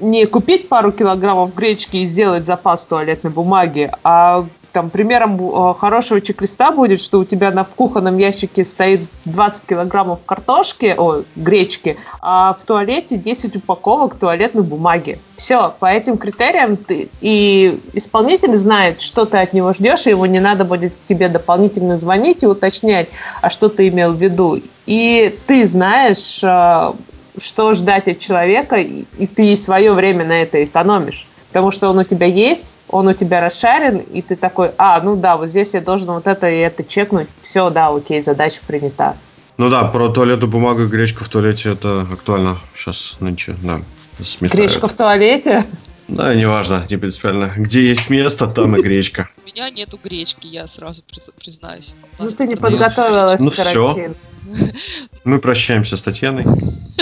не купить пару килограммов гречки и сделать запас туалетной бумаги, а там, примером э, хорошего чек-листа будет, что у тебя на, в кухонном ящике стоит 20 килограммов картошки, о, гречки, а в туалете 10 упаковок туалетной бумаги. Все, по этим критериям ты и исполнитель знает, что ты от него ждешь, и его не надо будет тебе дополнительно звонить и уточнять, а что ты имел в виду. И ты знаешь, э, что ждать от человека, и ты свое время на это экономишь потому что он у тебя есть, он у тебя расшарен, и ты такой, а, ну да, вот здесь я должен вот это и это чекнуть, все, да, окей, задача принята. Ну да, про туалетную бумагу и гречку в туалете это актуально сейчас нынче, да. Сметают. Гречка в туалете? Да, неважно, не принципиально. Где есть место, там и гречка. У меня нету гречки, я сразу признаюсь. Ну ты не подготовилась Ну все. Мы прощаемся с Татьяной.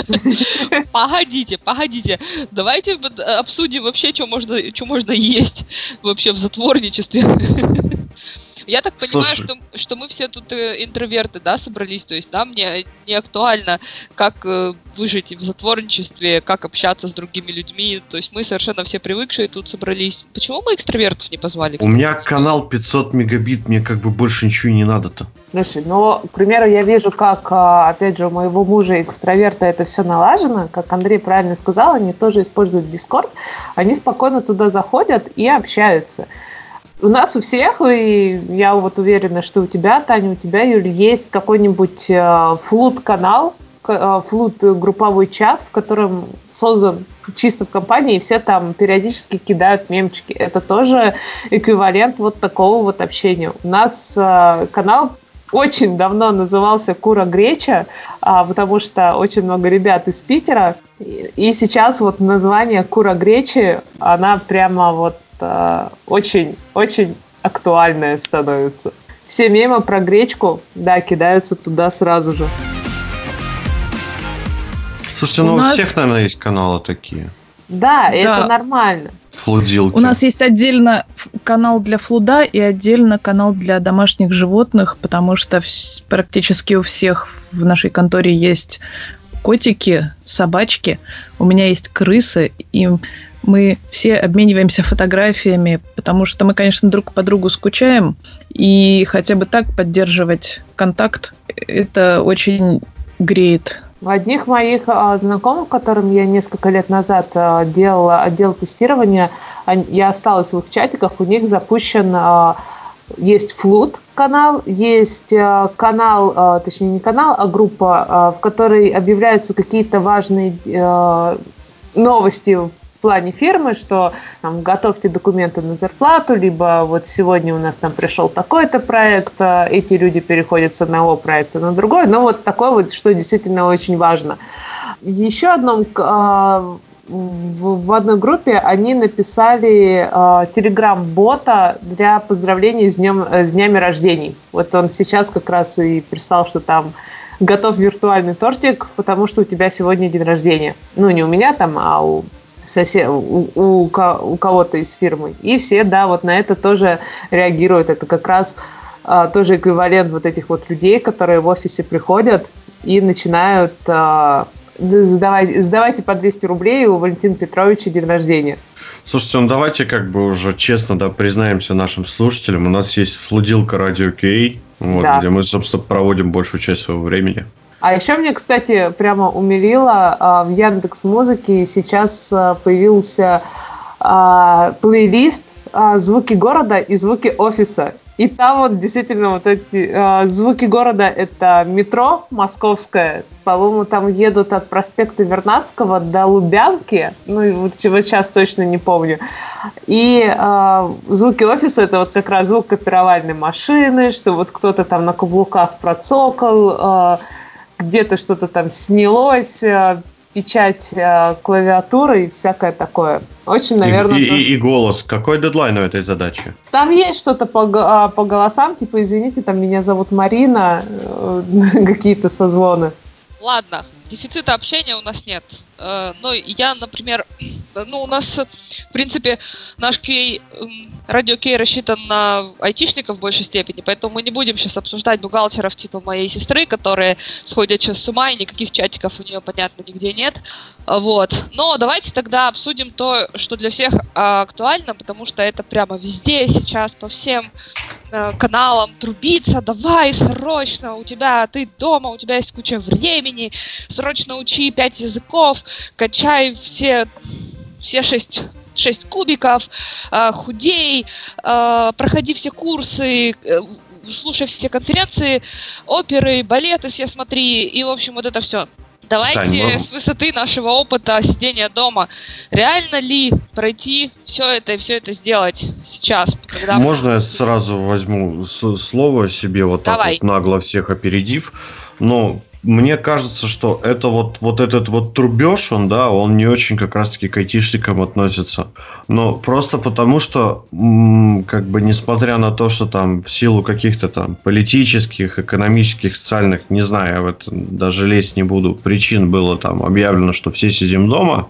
[laughs] Погодите, погодите. Давайте обсудим вообще, что можно, что можно есть вообще в затворничестве. [laughs] Я так понимаю, что, что мы все тут э, интроверты, да, собрались, то есть нам не, не актуально, как э, выжить в затворничестве, как общаться с другими людьми, то есть мы совершенно все привыкшие тут собрались. Почему мы экстравертов не позвали? Кстати? У меня канал 500 мегабит, мне как бы больше ничего не надо-то. Слушай, ну, к примеру, я вижу, как, а, опять же, у моего мужа экстраверта это все налажено, как Андрей правильно сказал, они тоже используют Discord, они спокойно туда заходят и общаются. У нас у всех, и я вот уверена, что у тебя, Таня, у тебя, Юль, есть какой-нибудь э, флут-канал, э, флут-групповой чат, в котором создан чисто в компании, и все там периодически кидают мемчики. Это тоже эквивалент вот такого вот общения. У нас э, канал очень давно назывался Кура Греча, а, потому что очень много ребят из Питера. И сейчас вот название Кура Гречи, она прямо вот очень-очень актуальная становится. Все мемы про гречку, да, кидаются туда сразу же. Слушайте, ну у, у нас... всех, наверное, есть каналы такие. Да, да. это нормально. Флудилки. У нас есть отдельно канал для флуда и отдельно канал для домашних животных, потому что практически у всех в нашей конторе есть котики, собачки, у меня есть крысы, и мы все обмениваемся фотографиями, потому что мы, конечно, друг по другу скучаем, и хотя бы так поддерживать контакт, это очень греет. Одних моих а, знакомых, которым я несколько лет назад а, делала отдел тестирования, я осталась в их чатиках, у них запущен а, есть флут канал, есть э, канал, э, точнее не канал, а группа, э, в которой объявляются какие-то важные новости в плане фирмы, что там, готовьте документы на зарплату, либо вот сегодня у нас там пришел такой-то проект, эти люди переходят с одного проекта на другой, но вот такое вот, что действительно очень важно. Еще одном в, в одной группе они написали э, телеграм-бота для поздравлений с, днем, э, с днями рождений. Вот он сейчас как раз и прислал, что там готов виртуальный тортик, потому что у тебя сегодня день рождения. Ну, не у меня там, а у сосед, у, у, у кого-то из фирмы. И все, да, вот на это тоже реагируют. Это как раз а, тоже эквивалент вот этих вот людей, которые в офисе приходят и начинают а, сдавайте, сдавайте по 200 рублей у Валентина Петровича день рождения. Слушайте, ну давайте как бы уже честно да, признаемся нашим слушателям. У нас есть флудилка радио Кей, вот, да. где мы, собственно, проводим большую часть своего времени. А еще мне, кстати, прямо умилило, а, в Яндекс Музыке сейчас а, появился а, плейлист «Звуки города» и «Звуки офиса». И там вот действительно вот эти э, звуки города – это метро московское. По-моему, там едут от проспекта Вернадского до Лубянки. Ну, вот, вот сейчас точно не помню. И э, звуки офиса – это вот как раз звук копировальной машины, что вот кто-то там на каблуках процокал, э, где-то что-то там снялось, э, печать э, клавиатуры и всякое такое. Очень, наверное... И, и, и голос. Какой дедлайн у этой задачи? Там есть что-то по, а, по голосам, типа, извините, там меня зовут Марина, э, [laughs] какие-то созвоны. Ладно, дефицита общения у нас нет. Э, но я, например, ну, у нас, в принципе, наш QA, радио QA рассчитан на айтишников в большей степени, поэтому мы не будем сейчас обсуждать бухгалтеров типа моей сестры, которые сходят сейчас с ума, и никаких чатиков у нее, понятно, нигде нет. Вот. Но давайте тогда обсудим то, что для всех а, актуально, потому что это прямо везде сейчас, по всем э, каналам трубится, давай, срочно, у тебя, ты дома, у тебя есть куча времени, срочно учи пять языков, качай все все шесть шесть кубиков, э, худей, э, проходи все курсы, э, слушай все конференции, оперы, балеты все смотри, и, в общем, вот это все. Давайте Тань, с высоты нашего опыта сидения дома, реально ли пройти все это и все это сделать сейчас? Когда Можно я сразу возьму слово себе вот так вот нагло всех опередив? Но мне кажется, что это вот, вот этот вот трубеж, он, да, он не очень как раз-таки к айтишникам относится. Но просто потому, что, как бы, несмотря на то, что там в силу каких-то там политических, экономических, социальных, не знаю, я в это даже лезть не буду, причин было там объявлено, что все сидим дома,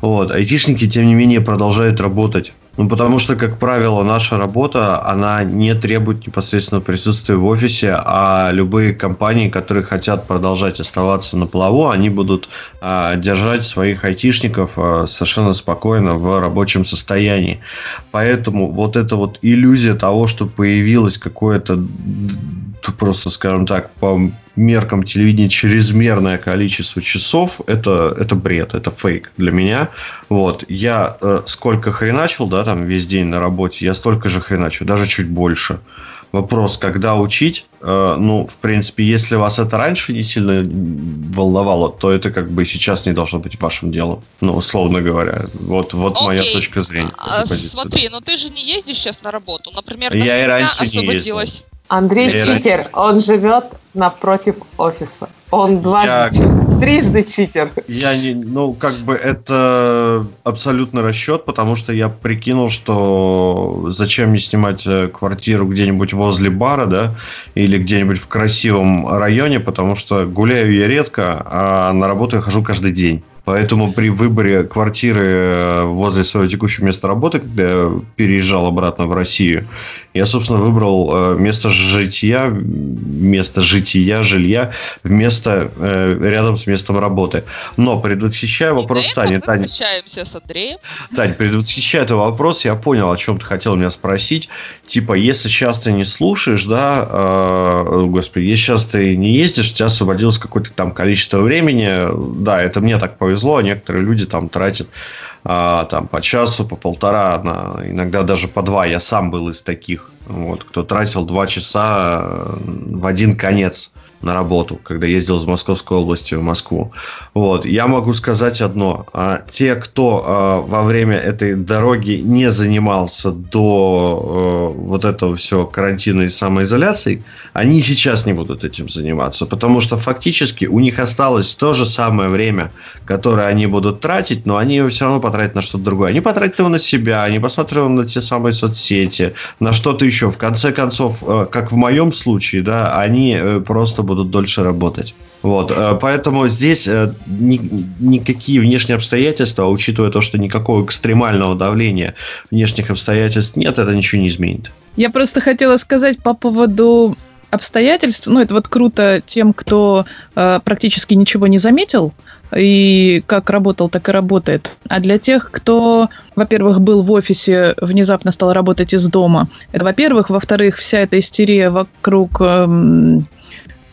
вот, айтишники, тем не менее, продолжают работать. Ну, потому что, как правило, наша работа, она не требует непосредственно присутствия в офисе, а любые компании, которые хотят продолжать оставаться на плаву, они будут а, держать своих айтишников а, совершенно спокойно в рабочем состоянии. Поэтому вот эта вот иллюзия того, что появилось какое-то просто, скажем так, по меркам телевидения чрезмерное количество часов, это, это бред, это фейк для меня. Вот. Я э, сколько хреначил, да, там весь день на работе, я столько же хреначу, даже чуть больше. Вопрос, когда учить, э, ну, в принципе, если вас это раньше не сильно волновало, то это как бы сейчас не должно быть вашим делом. Ну, условно говоря. Вот, вот Окей. моя точка зрения. А, смотри, но ну ты же не ездишь сейчас на работу. Например, я и раньше освободилась. Не ездил. Андрей Я читер, он живет напротив офиса. Он дважды, я... трижды читер. Я не, ну, как бы это абсолютно расчет, потому что я прикинул, что зачем мне снимать э, квартиру где-нибудь возле бара, да, или где-нибудь в красивом районе, потому что гуляю я редко, а на работу я хожу каждый день. Поэтому при выборе квартиры э, возле своего текущего места работы, когда я переезжал обратно в Россию, я, собственно, выбрал э, место жития, место жития, жилья вместо э, рядом с местом работы. Но предвосхищая вопрос Тани. Тань, общаемся с Андреем. Тань, предвосхищая этот вопрос, я понял, о чем ты хотел меня спросить. Типа, если сейчас ты не слушаешь, да, э, господи, если сейчас ты не ездишь, у тебя освободилось какое-то там количество времени, да, это мне так повезло а некоторые люди там тратят там по часу, по полтора, иногда даже по два. Я сам был из таких, вот, кто тратил два часа э, в один конец на работу, когда ездил из Московской области в Москву. Вот. Я могу сказать одно. А, те, кто а, во время этой дороги не занимался до а, вот этого всего карантина и самоизоляции, они сейчас не будут этим заниматься, потому что фактически у них осталось то же самое время, которое они будут тратить, но они его все равно потратят на что-то другое. Они потратят его на себя, они посмотрят его на те самые соцсети, на что-то еще. В конце концов, э, как в моем случае, да, они э, просто будут дольше работать. Вот, э, поэтому здесь э, ни, никакие внешние обстоятельства, учитывая то, что никакого экстремального давления внешних обстоятельств нет, это ничего не изменит. Я просто хотела сказать по поводу обстоятельств. Ну, это вот круто тем, кто э, практически ничего не заметил и как работал, так и работает. А для тех, кто, во-первых, был в офисе, внезапно стал работать из дома, это, во-первых. Во-вторых, вся эта истерия вокруг... Э,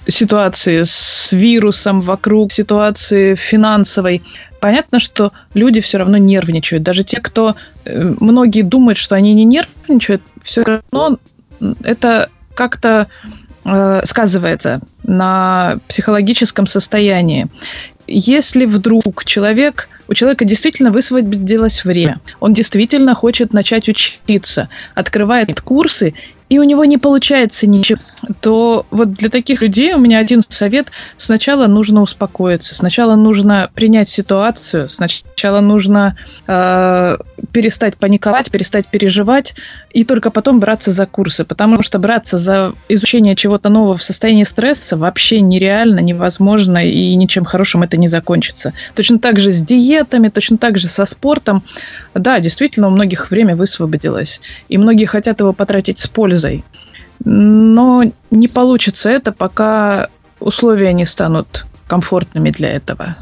ситуации с вирусом, вокруг ситуации финансовой. Понятно, что люди все равно нервничают. Даже те, кто... Э, многие думают, что они не нервничают, все равно это как-то э, сказывается на психологическом состоянии. Если вдруг человек, у человека действительно высвободилось время, он действительно хочет начать учиться, открывает курсы и у него не получается ничего, то вот для таких людей у меня один совет. Сначала нужно успокоиться, сначала нужно принять ситуацию, сначала нужно э, перестать паниковать, перестать переживать, и только потом браться за курсы. Потому что браться за изучение чего-то нового в состоянии стресса вообще нереально, невозможно, и ничем хорошим это не закончится. Точно так же с диетами, точно так же со спортом. Да, действительно, у многих время высвободилось, и многие хотят его потратить с пользой. Но не получится это, пока условия не станут комфортными для этого.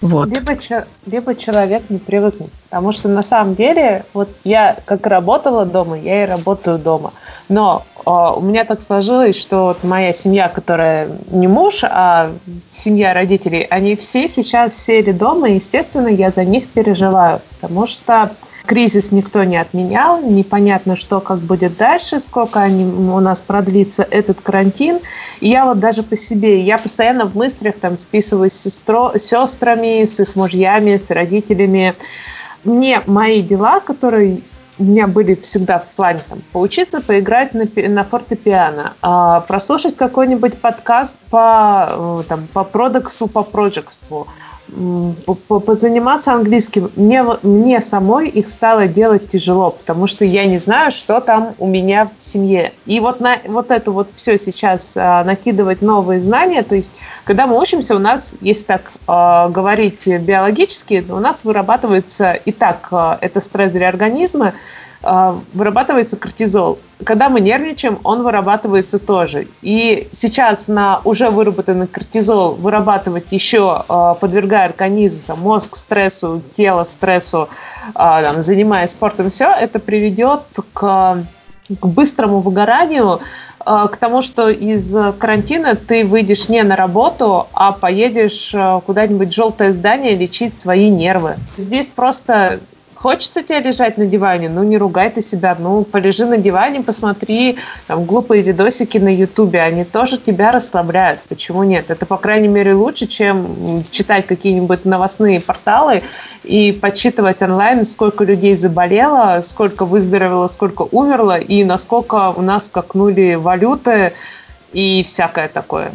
Вот. Либо, либо человек не привыкнет. Потому что на самом деле, вот я как работала дома, я и работаю дома. Но у меня так сложилось, что вот моя семья, которая не муж, а семья родителей, они все сейчас сели дома, и, естественно, я за них переживаю. Потому что Кризис никто не отменял, непонятно, что как будет дальше, сколько они, у нас продлится этот карантин. И я вот даже по себе, я постоянно в мыслях там списываюсь с сестро, сестрами, с их мужьями, с родителями. Мне мои дела, которые у меня были всегда в плане там, поучиться поиграть на, на фортепиано, а, прослушать какой-нибудь подкаст по, э, там, по продексу, по проектству, позаниматься английским, мне, мне самой их стало делать тяжело, потому что я не знаю, что там у меня в семье. И вот на вот это вот все сейчас а, накидывать новые знания, то есть когда мы учимся, у нас, если так а, говорить биологически, у нас вырабатывается и так а, это стресс для организма, вырабатывается кортизол. Когда мы нервничаем, он вырабатывается тоже. И сейчас на уже выработанный кортизол вырабатывать еще, а, подвергая организм, там, мозг стрессу, тело стрессу, а, там, занимаясь спортом, все это приведет к, к быстрому выгоранию, к тому, что из карантина ты выйдешь не на работу, а поедешь куда-нибудь в желтое здание лечить свои нервы. Здесь просто Хочется тебе лежать на диване? Ну, не ругай ты себя. Ну, полежи на диване, посмотри там глупые видосики на Ютубе. Они тоже тебя расслабляют. Почему нет? Это, по крайней мере, лучше, чем читать какие-нибудь новостные порталы и подсчитывать онлайн, сколько людей заболело, сколько выздоровело, сколько умерло, и насколько у нас скакнули валюты и всякое такое.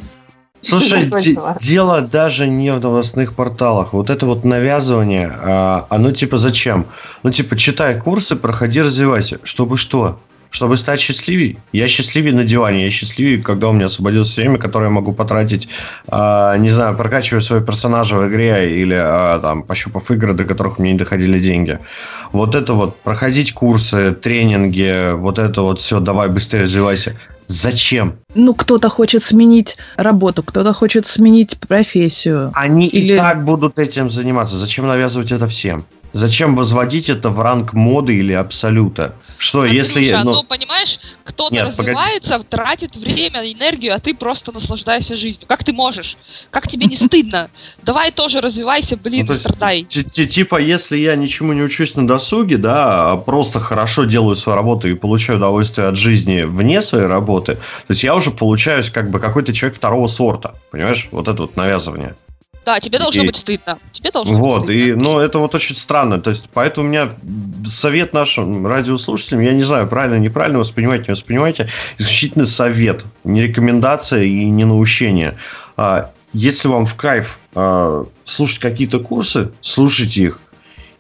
Слушай, [laughs] дело даже не в новостных порталах. Вот это вот навязывание, а, оно типа зачем? Ну, типа, читай курсы, проходи, развивайся. Чтобы что? Чтобы стать счастливее. Я счастливее на диване, я счастливее, когда у меня освободилось время, которое я могу потратить, э, не знаю, прокачивая своего персонажа в игре или э, там, пощупав игры, до которых мне не доходили деньги. Вот это вот, проходить курсы, тренинги, вот это вот все, давай быстрее развивайся. Зачем? Ну, кто-то хочет сменить работу, кто-то хочет сменить профессию. Они Или... и так будут этим заниматься. Зачем навязывать это всем? Зачем возводить это в ранг моды или абсолюта? Что, Андрюша, если... Ну, ну понимаешь, понимаешь, кто-то Нет, развивается, тратит время, энергию, а ты просто наслаждаешься жизнью. Как ты можешь? Как тебе не стыдно? Давай тоже развивайся, блин, Ну, страдай. Ти- ти- Типа, если я ничему не учусь на досуге, да, а просто хорошо делаю свою работу и получаю удовольствие от жизни вне своей работы, то есть я уже получаюсь как бы какой-то человек второго сорта, понимаешь? Вот это вот навязывание. Да, тебе должно и- быть стыдно. Тебе должно быть Вот, стыдно. и, ну, это вот очень странно. То есть, поэтому у меня совет нашим радиослушателям, я не знаю, правильно, неправильно воспринимайте, не воспринимайте, исключительно совет, не рекомендация и не наущение. А, Если вам в кайф а, слушать какие-то курсы, слушайте их.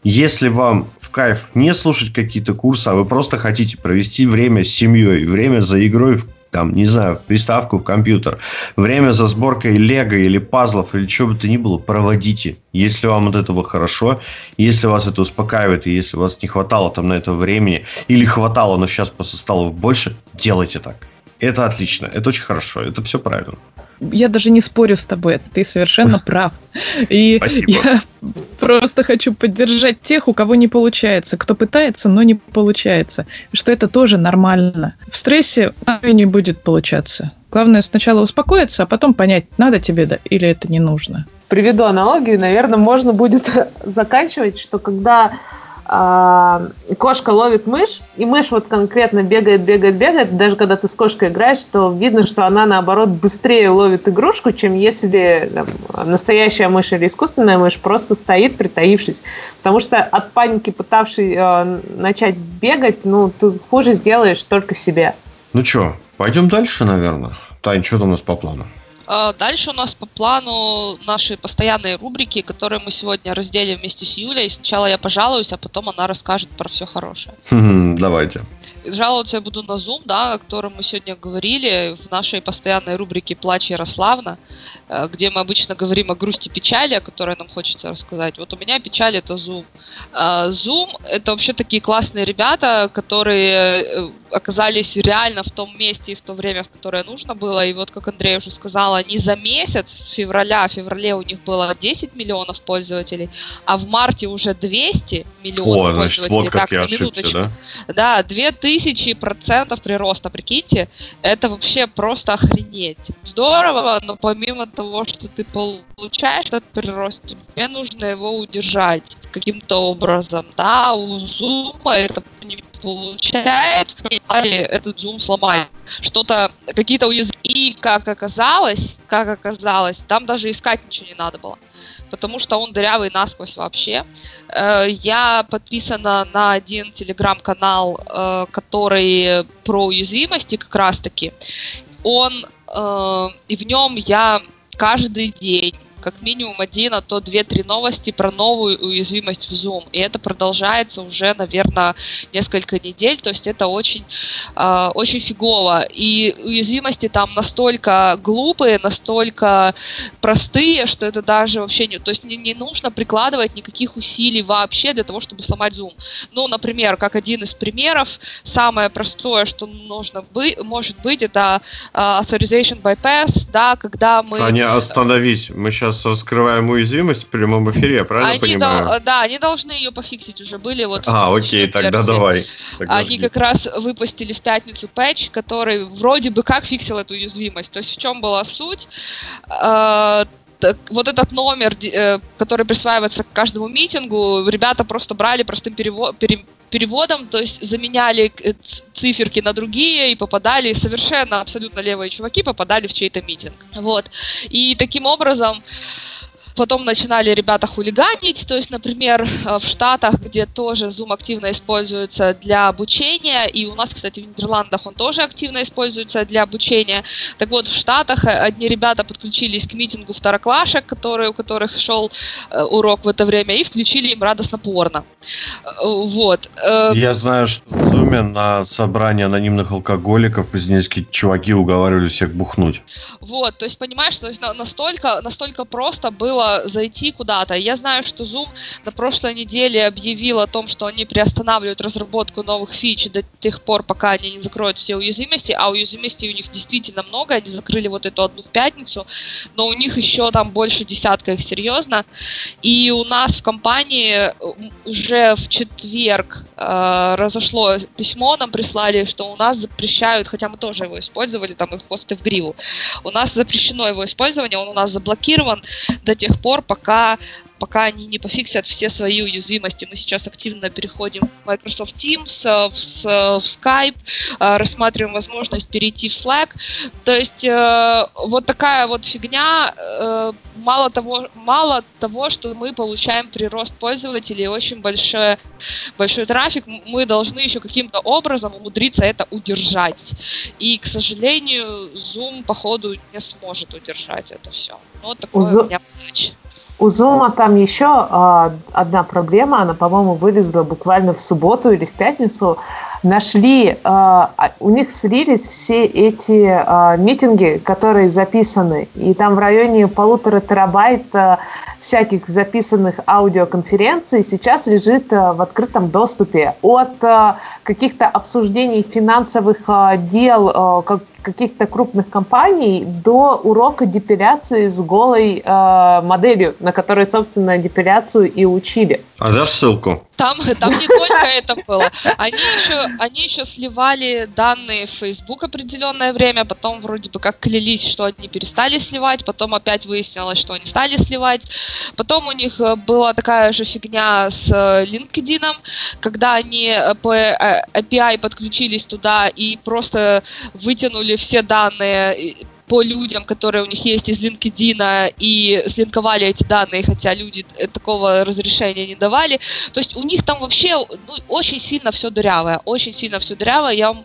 Если вам в кайф не слушать какие-то курсы, а вы просто хотите провести время с семьей, время за игрой в там, не знаю, приставку, в компьютер, время за сборкой лего или пазлов или чего бы то ни было, проводите. Если вам от этого хорошо, если вас это успокаивает, и если у вас не хватало там на это времени, или хватало, но сейчас просто стало больше, делайте так. Это отлично, это очень хорошо, это все правильно. Я даже не спорю с тобой, ты совершенно прав. И Спасибо. я просто хочу поддержать тех, у кого не получается, кто пытается, но не получается. Что это тоже нормально. В стрессе не будет получаться. Главное сначала успокоиться, а потом понять, надо тебе да, или это не нужно. Приведу аналогию, наверное, можно будет [laughs] заканчивать, что когда кошка ловит мышь, и мышь вот конкретно бегает, бегает, бегает, даже когда ты с кошкой играешь, то видно, что она, наоборот, быстрее ловит игрушку, чем если там, настоящая мышь или искусственная мышь просто стоит, притаившись. Потому что от паники, пытавшей э, начать бегать, ну, ты хуже сделаешь только себе. Ну что, пойдем дальше, наверное. Тань, что там у нас по плану? А, Дальше у нас по плану наши постоянные рубрики, которые мы сегодня разделим вместе с Юлей. Сначала я пожалуюсь, а потом она расскажет про все хорошее. Давайте. Жаловаться я буду на Zoom, да, о котором мы сегодня говорили в нашей постоянной рубрике «Плач Ярославна», э, где мы обычно говорим о грусти печали, о которой нам хочется рассказать. Вот у меня печаль – это Zoom. А, Zoom – это вообще такие классные ребята, которые э, оказались реально в том месте и в то время, в которое нужно было. И вот, как Андрей уже сказал, они за месяц, с февраля, в феврале у них было 10 миллионов пользователей, а в марте уже 200 миллионов О, значит, вот как Так, я ошибся, да? Да, 2000 процентов прироста, прикиньте, это вообще просто охренеть. Здорово, но помимо того, что ты получаешь этот прирост, тебе нужно его удержать каким-то образом, да, у зума это не получается, и этот зум сломает. Что-то, какие-то уязвимости. И как оказалось, как оказалось, там даже искать ничего не надо было потому что он дырявый насквозь вообще. Э, Я подписана на один телеграм-канал, э, который про уязвимости как раз-таки. Он, э, и в нем я каждый день как минимум один, а то две-три новости про новую уязвимость в Zoom. И это продолжается уже, наверное, несколько недель. То есть это очень, э, очень фигово. И уязвимости там настолько глупые, настолько простые, что это даже вообще не... То есть не, не нужно прикладывать никаких усилий вообще для того, чтобы сломать Zoom. Ну, например, как один из примеров, самое простое, что нужно быть, может быть, это э, authorization bypass, да, когда мы... Таня, остановись. Мы сейчас раскрываем уязвимость в прямом эфире, я правильно они понимаю? дол- да, они должны ее пофиксить уже были вот. А, окей, тогда версии. давай. Тогда Они жди. как раз выпустили в пятницу патч, который вроде бы как фиксил эту уязвимость. То есть в чем была суть? Э, вот этот номер, э, который присваивается к каждому митингу, ребята просто брали простым перево- пере- переводом, то есть заменяли э, циферки на другие и попадали совершенно абсолютно левые чуваки попадали в чей-то митинг. Вот. И таким образом Потом начинали ребята хулиганить, то есть, например, э, в Штатах, где тоже Zoom активно используется для обучения, и у нас, кстати, в Нидерландах он тоже активно используется для обучения. Так вот, в Штатах э, одни ребята подключились к митингу второклашек, которые, у которых шел э, урок в это время, и включили им радостно порно. Вот. Я знаю, что в Зуме на собрании анонимных алкоголиков президентские чуваки уговаривали всех бухнуть. Вот, то есть понимаешь, то есть на- настолько, настолько просто было зайти куда-то. Я знаю, что Zoom на прошлой неделе объявил о том, что они приостанавливают разработку новых фич до тех пор, пока они не закроют все уязвимости, а уязвимостей у них действительно много, они закрыли вот эту одну в пятницу, но у них еще там больше десятка их серьезно. И у нас в компании уже в четверг э, разошло письмо, нам прислали, что у нас запрещают, хотя мы тоже его использовали, там их хосты в гриву, у нас запрещено его использование, он у нас заблокирован до тех пор, пока пока они не пофиксят все свои уязвимости. Мы сейчас активно переходим в Microsoft Teams, э, в, в Skype, э, рассматриваем возможность перейти в Slack. То есть э, вот такая вот фигня, мало того, мало того, что мы получаем прирост пользователей, очень большой, большой трафик, мы должны еще каким-то образом умудриться это удержать. И, к сожалению, Zoom, походу, не сможет удержать это все. Вот такое у, у меня задача. У Zoom там еще э, одна проблема, она, по-моему, вылезла буквально в субботу или в пятницу. Нашли, э, у них слились все эти э, митинги, которые записаны, и там в районе полутора терабайт э, всяких записанных аудиоконференций сейчас лежит э, в открытом доступе. От э, каких-то обсуждений финансовых э, дел, э, как каких-то крупных компаний до урока депиляции с голой э, моделью, на которой, собственно, депиляцию и учили. А дашь ссылку? Там, там не только это было. Они еще, они еще сливали данные в Facebook определенное время, потом вроде бы как клялись, что они перестали сливать, потом опять выяснилось, что они стали сливать. Потом у них э, была такая же фигня с э, LinkedIn, когда они э, по API подключились туда и просто вытянули все данные по людям, которые у них есть из LinkedIn, и слинковали эти данные, хотя люди такого разрешения не давали. То есть у них там вообще ну, очень сильно все дырявое, очень сильно все дырявое. Я,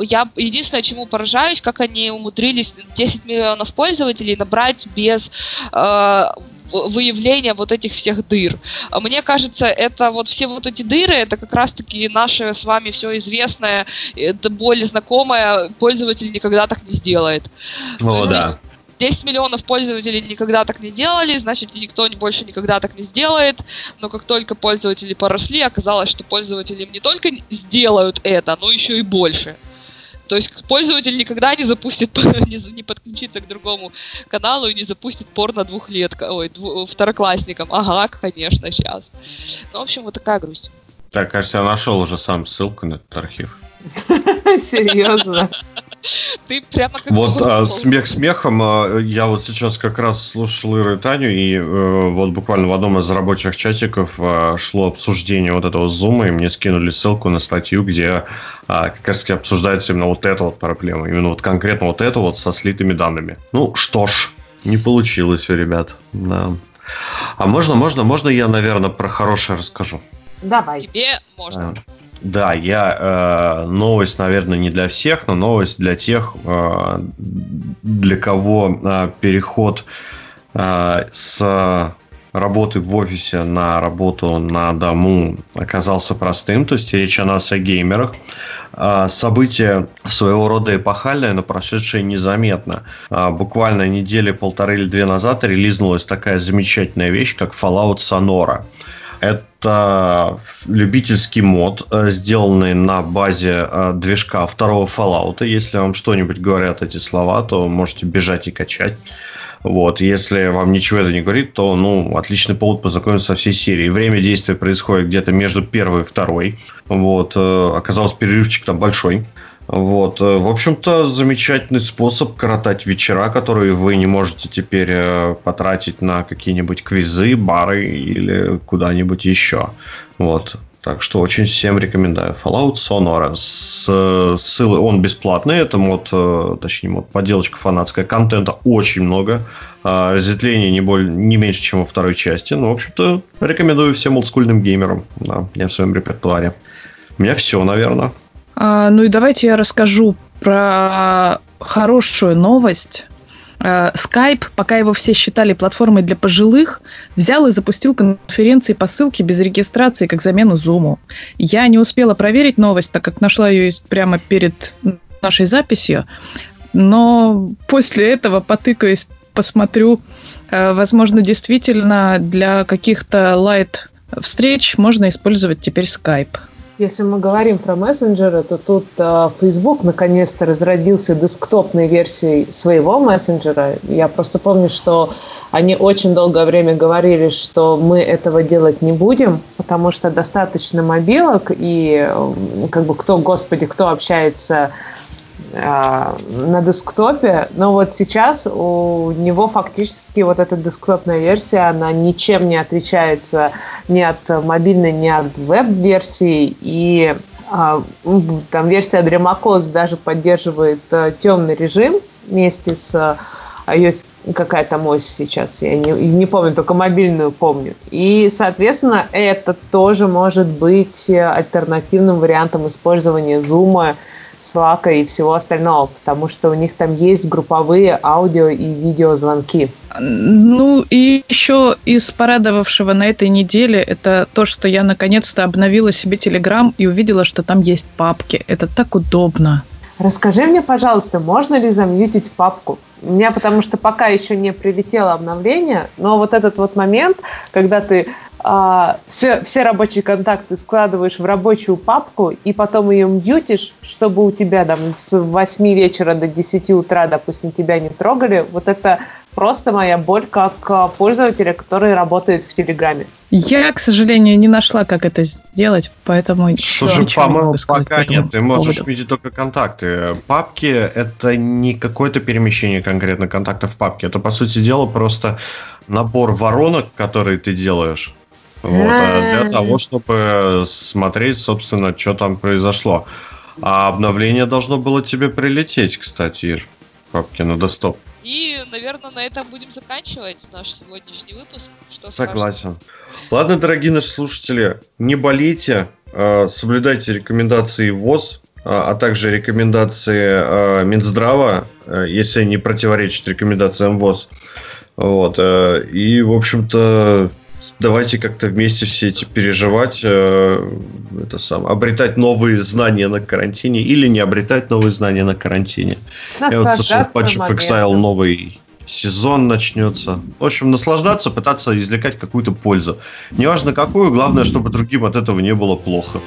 я единственное, чему поражаюсь, как они умудрились 10 миллионов пользователей набрать без э, выявления вот этих всех дыр. А мне кажется, это вот все вот эти дыры, это как раз-таки наше с вами все известное, это более знакомое, пользователь никогда так не сделает. О, да. 10 миллионов пользователей никогда так не делали, значит, и никто больше никогда так не сделает. Но как только пользователи поросли, оказалось, что пользователи не только сделают это, но еще и больше. То есть пользователь никогда не запустит, [laughs] не, подключится к другому каналу и не запустит порно двухлетка, ой, дву, второклассникам. Ага, конечно, сейчас. Ну, в общем, вот такая грусть. Так, кажется, я нашел уже сам ссылку на этот архив. [laughs] Серьезно. Ты прямо как Вот а, смех смехом. А, я вот сейчас как раз слушал Иру и Таню, и э, вот буквально в одном из рабочих чатиков а, шло обсуждение вот этого зума, и мне скинули ссылку на статью, где а, как раз таки обсуждается именно вот эта вот проблема. Именно вот конкретно вот это вот со слитыми данными. Ну, что ж, не получилось у ребят. Да. А можно, можно, можно я, наверное, про хорошее расскажу? Давай. Тебе можно. Да, я э, новость, наверное, не для всех, но новость для тех, э, для кого э, переход э, с работы в офисе на работу на дому оказался простым. То есть речь о нас о геймерах. Э, событие своего рода эпохальное, но прошедшее незаметно. Э, буквально недели полторы или две назад релизнулась такая замечательная вещь, как Fallout Sonora. Это любительский мод, э, сделанный на базе э, движка второго Fallout. Если вам что-нибудь говорят эти слова, то можете бежать и качать. Вот. Если вам ничего это не говорит, то, ну, отличный повод познакомиться со всей серией. Время действия происходит где-то между первой и второй. Вот. Э, оказался перерывчик там большой. Вот. Э, в общем-то, замечательный способ коротать вечера, которые вы не можете теперь э, потратить на какие-нибудь квизы, бары или куда-нибудь еще. Вот. Так что очень всем рекомендую. Fallout Sonora. С, ссылы, он бесплатный. Это мод, э, точнее, мод, подделочка фанатская. Контента очень много. Разветвление не, более, не меньше, чем во второй части. Ну, в общем-то, рекомендую всем олдскульным геймерам. Да, я в своем репертуаре. У меня все, наверное. А, ну и давайте я расскажу про хорошую новость. А, Skype, пока его все считали платформой для пожилых, взял и запустил конференции по ссылке без регистрации как замену Zoom. Я не успела проверить новость, так как нашла ее прямо перед нашей записью, но после этого потыкаюсь, посмотрю, Э, возможно, действительно для каких-то лайт встреч можно использовать теперь Skype. Если мы говорим про мессенджеры, то тут э, Facebook наконец-то разродился десктопной версией своего мессенджера. Я просто помню, что они очень долгое время говорили, что мы этого делать не будем, потому что достаточно мобилок, и э, как бы кто, господи, кто общается на десктопе, но вот сейчас у него фактически вот эта десктопная версия, она ничем не отличается ни от мобильной, ни от веб-версии, и а, там версия DreamOS даже поддерживает а, темный режим вместе с iOS какая там ось сейчас, я не, не помню, только мобильную помню. И, соответственно, это тоже может быть альтернативным вариантом использования Zoom Slack и всего остального, потому что у них там есть групповые аудио и видеозвонки. Ну и еще из порадовавшего на этой неделе это то, что я наконец-то обновила себе Telegram и увидела, что там есть папки. Это так удобно. Расскажи мне, пожалуйста, можно ли замьютить папку? У меня потому что пока еще не прилетело обновление, но вот этот вот момент, когда ты все, все рабочие контакты складываешь в рабочую папку и потом ее мьютишь, чтобы у тебя там с 8 вечера до 10 утра, допустим, тебя не трогали. Вот это просто моя боль как а, пользователя, который работает в Телеграме. Я, к сожалению, не нашла, как это сделать, поэтому Слушай, по-моему, пока по нет. Ты можешь поводу. видеть только контакты. Папки — это не какое-то перемещение конкретно контактов в папке. Это, по сути дела, просто набор воронок, которые ты делаешь вот, а для того, чтобы смотреть, собственно, что там произошло. А обновление должно было тебе прилететь, кстати, Ир, папки на десктоп. И, наверное, на этом будем заканчивать наш сегодняшний выпуск. Что Согласен. Скажете? Ладно, дорогие наши слушатели, не болейте, а, соблюдайте рекомендации ВОЗ, а, а также рекомендации Минздрава, если они противоречат рекомендациям ВОЗ. Вот. И, в общем-то, давайте как-то вместе все эти переживать, э, это сам, обретать новые знания на карантине или не обретать новые знания на карантине. Я вот слышал, в Patch of Exile новый сезон начнется. В общем, наслаждаться, пытаться извлекать какую-то пользу. Неважно какую, главное, чтобы другим от этого не было плохо.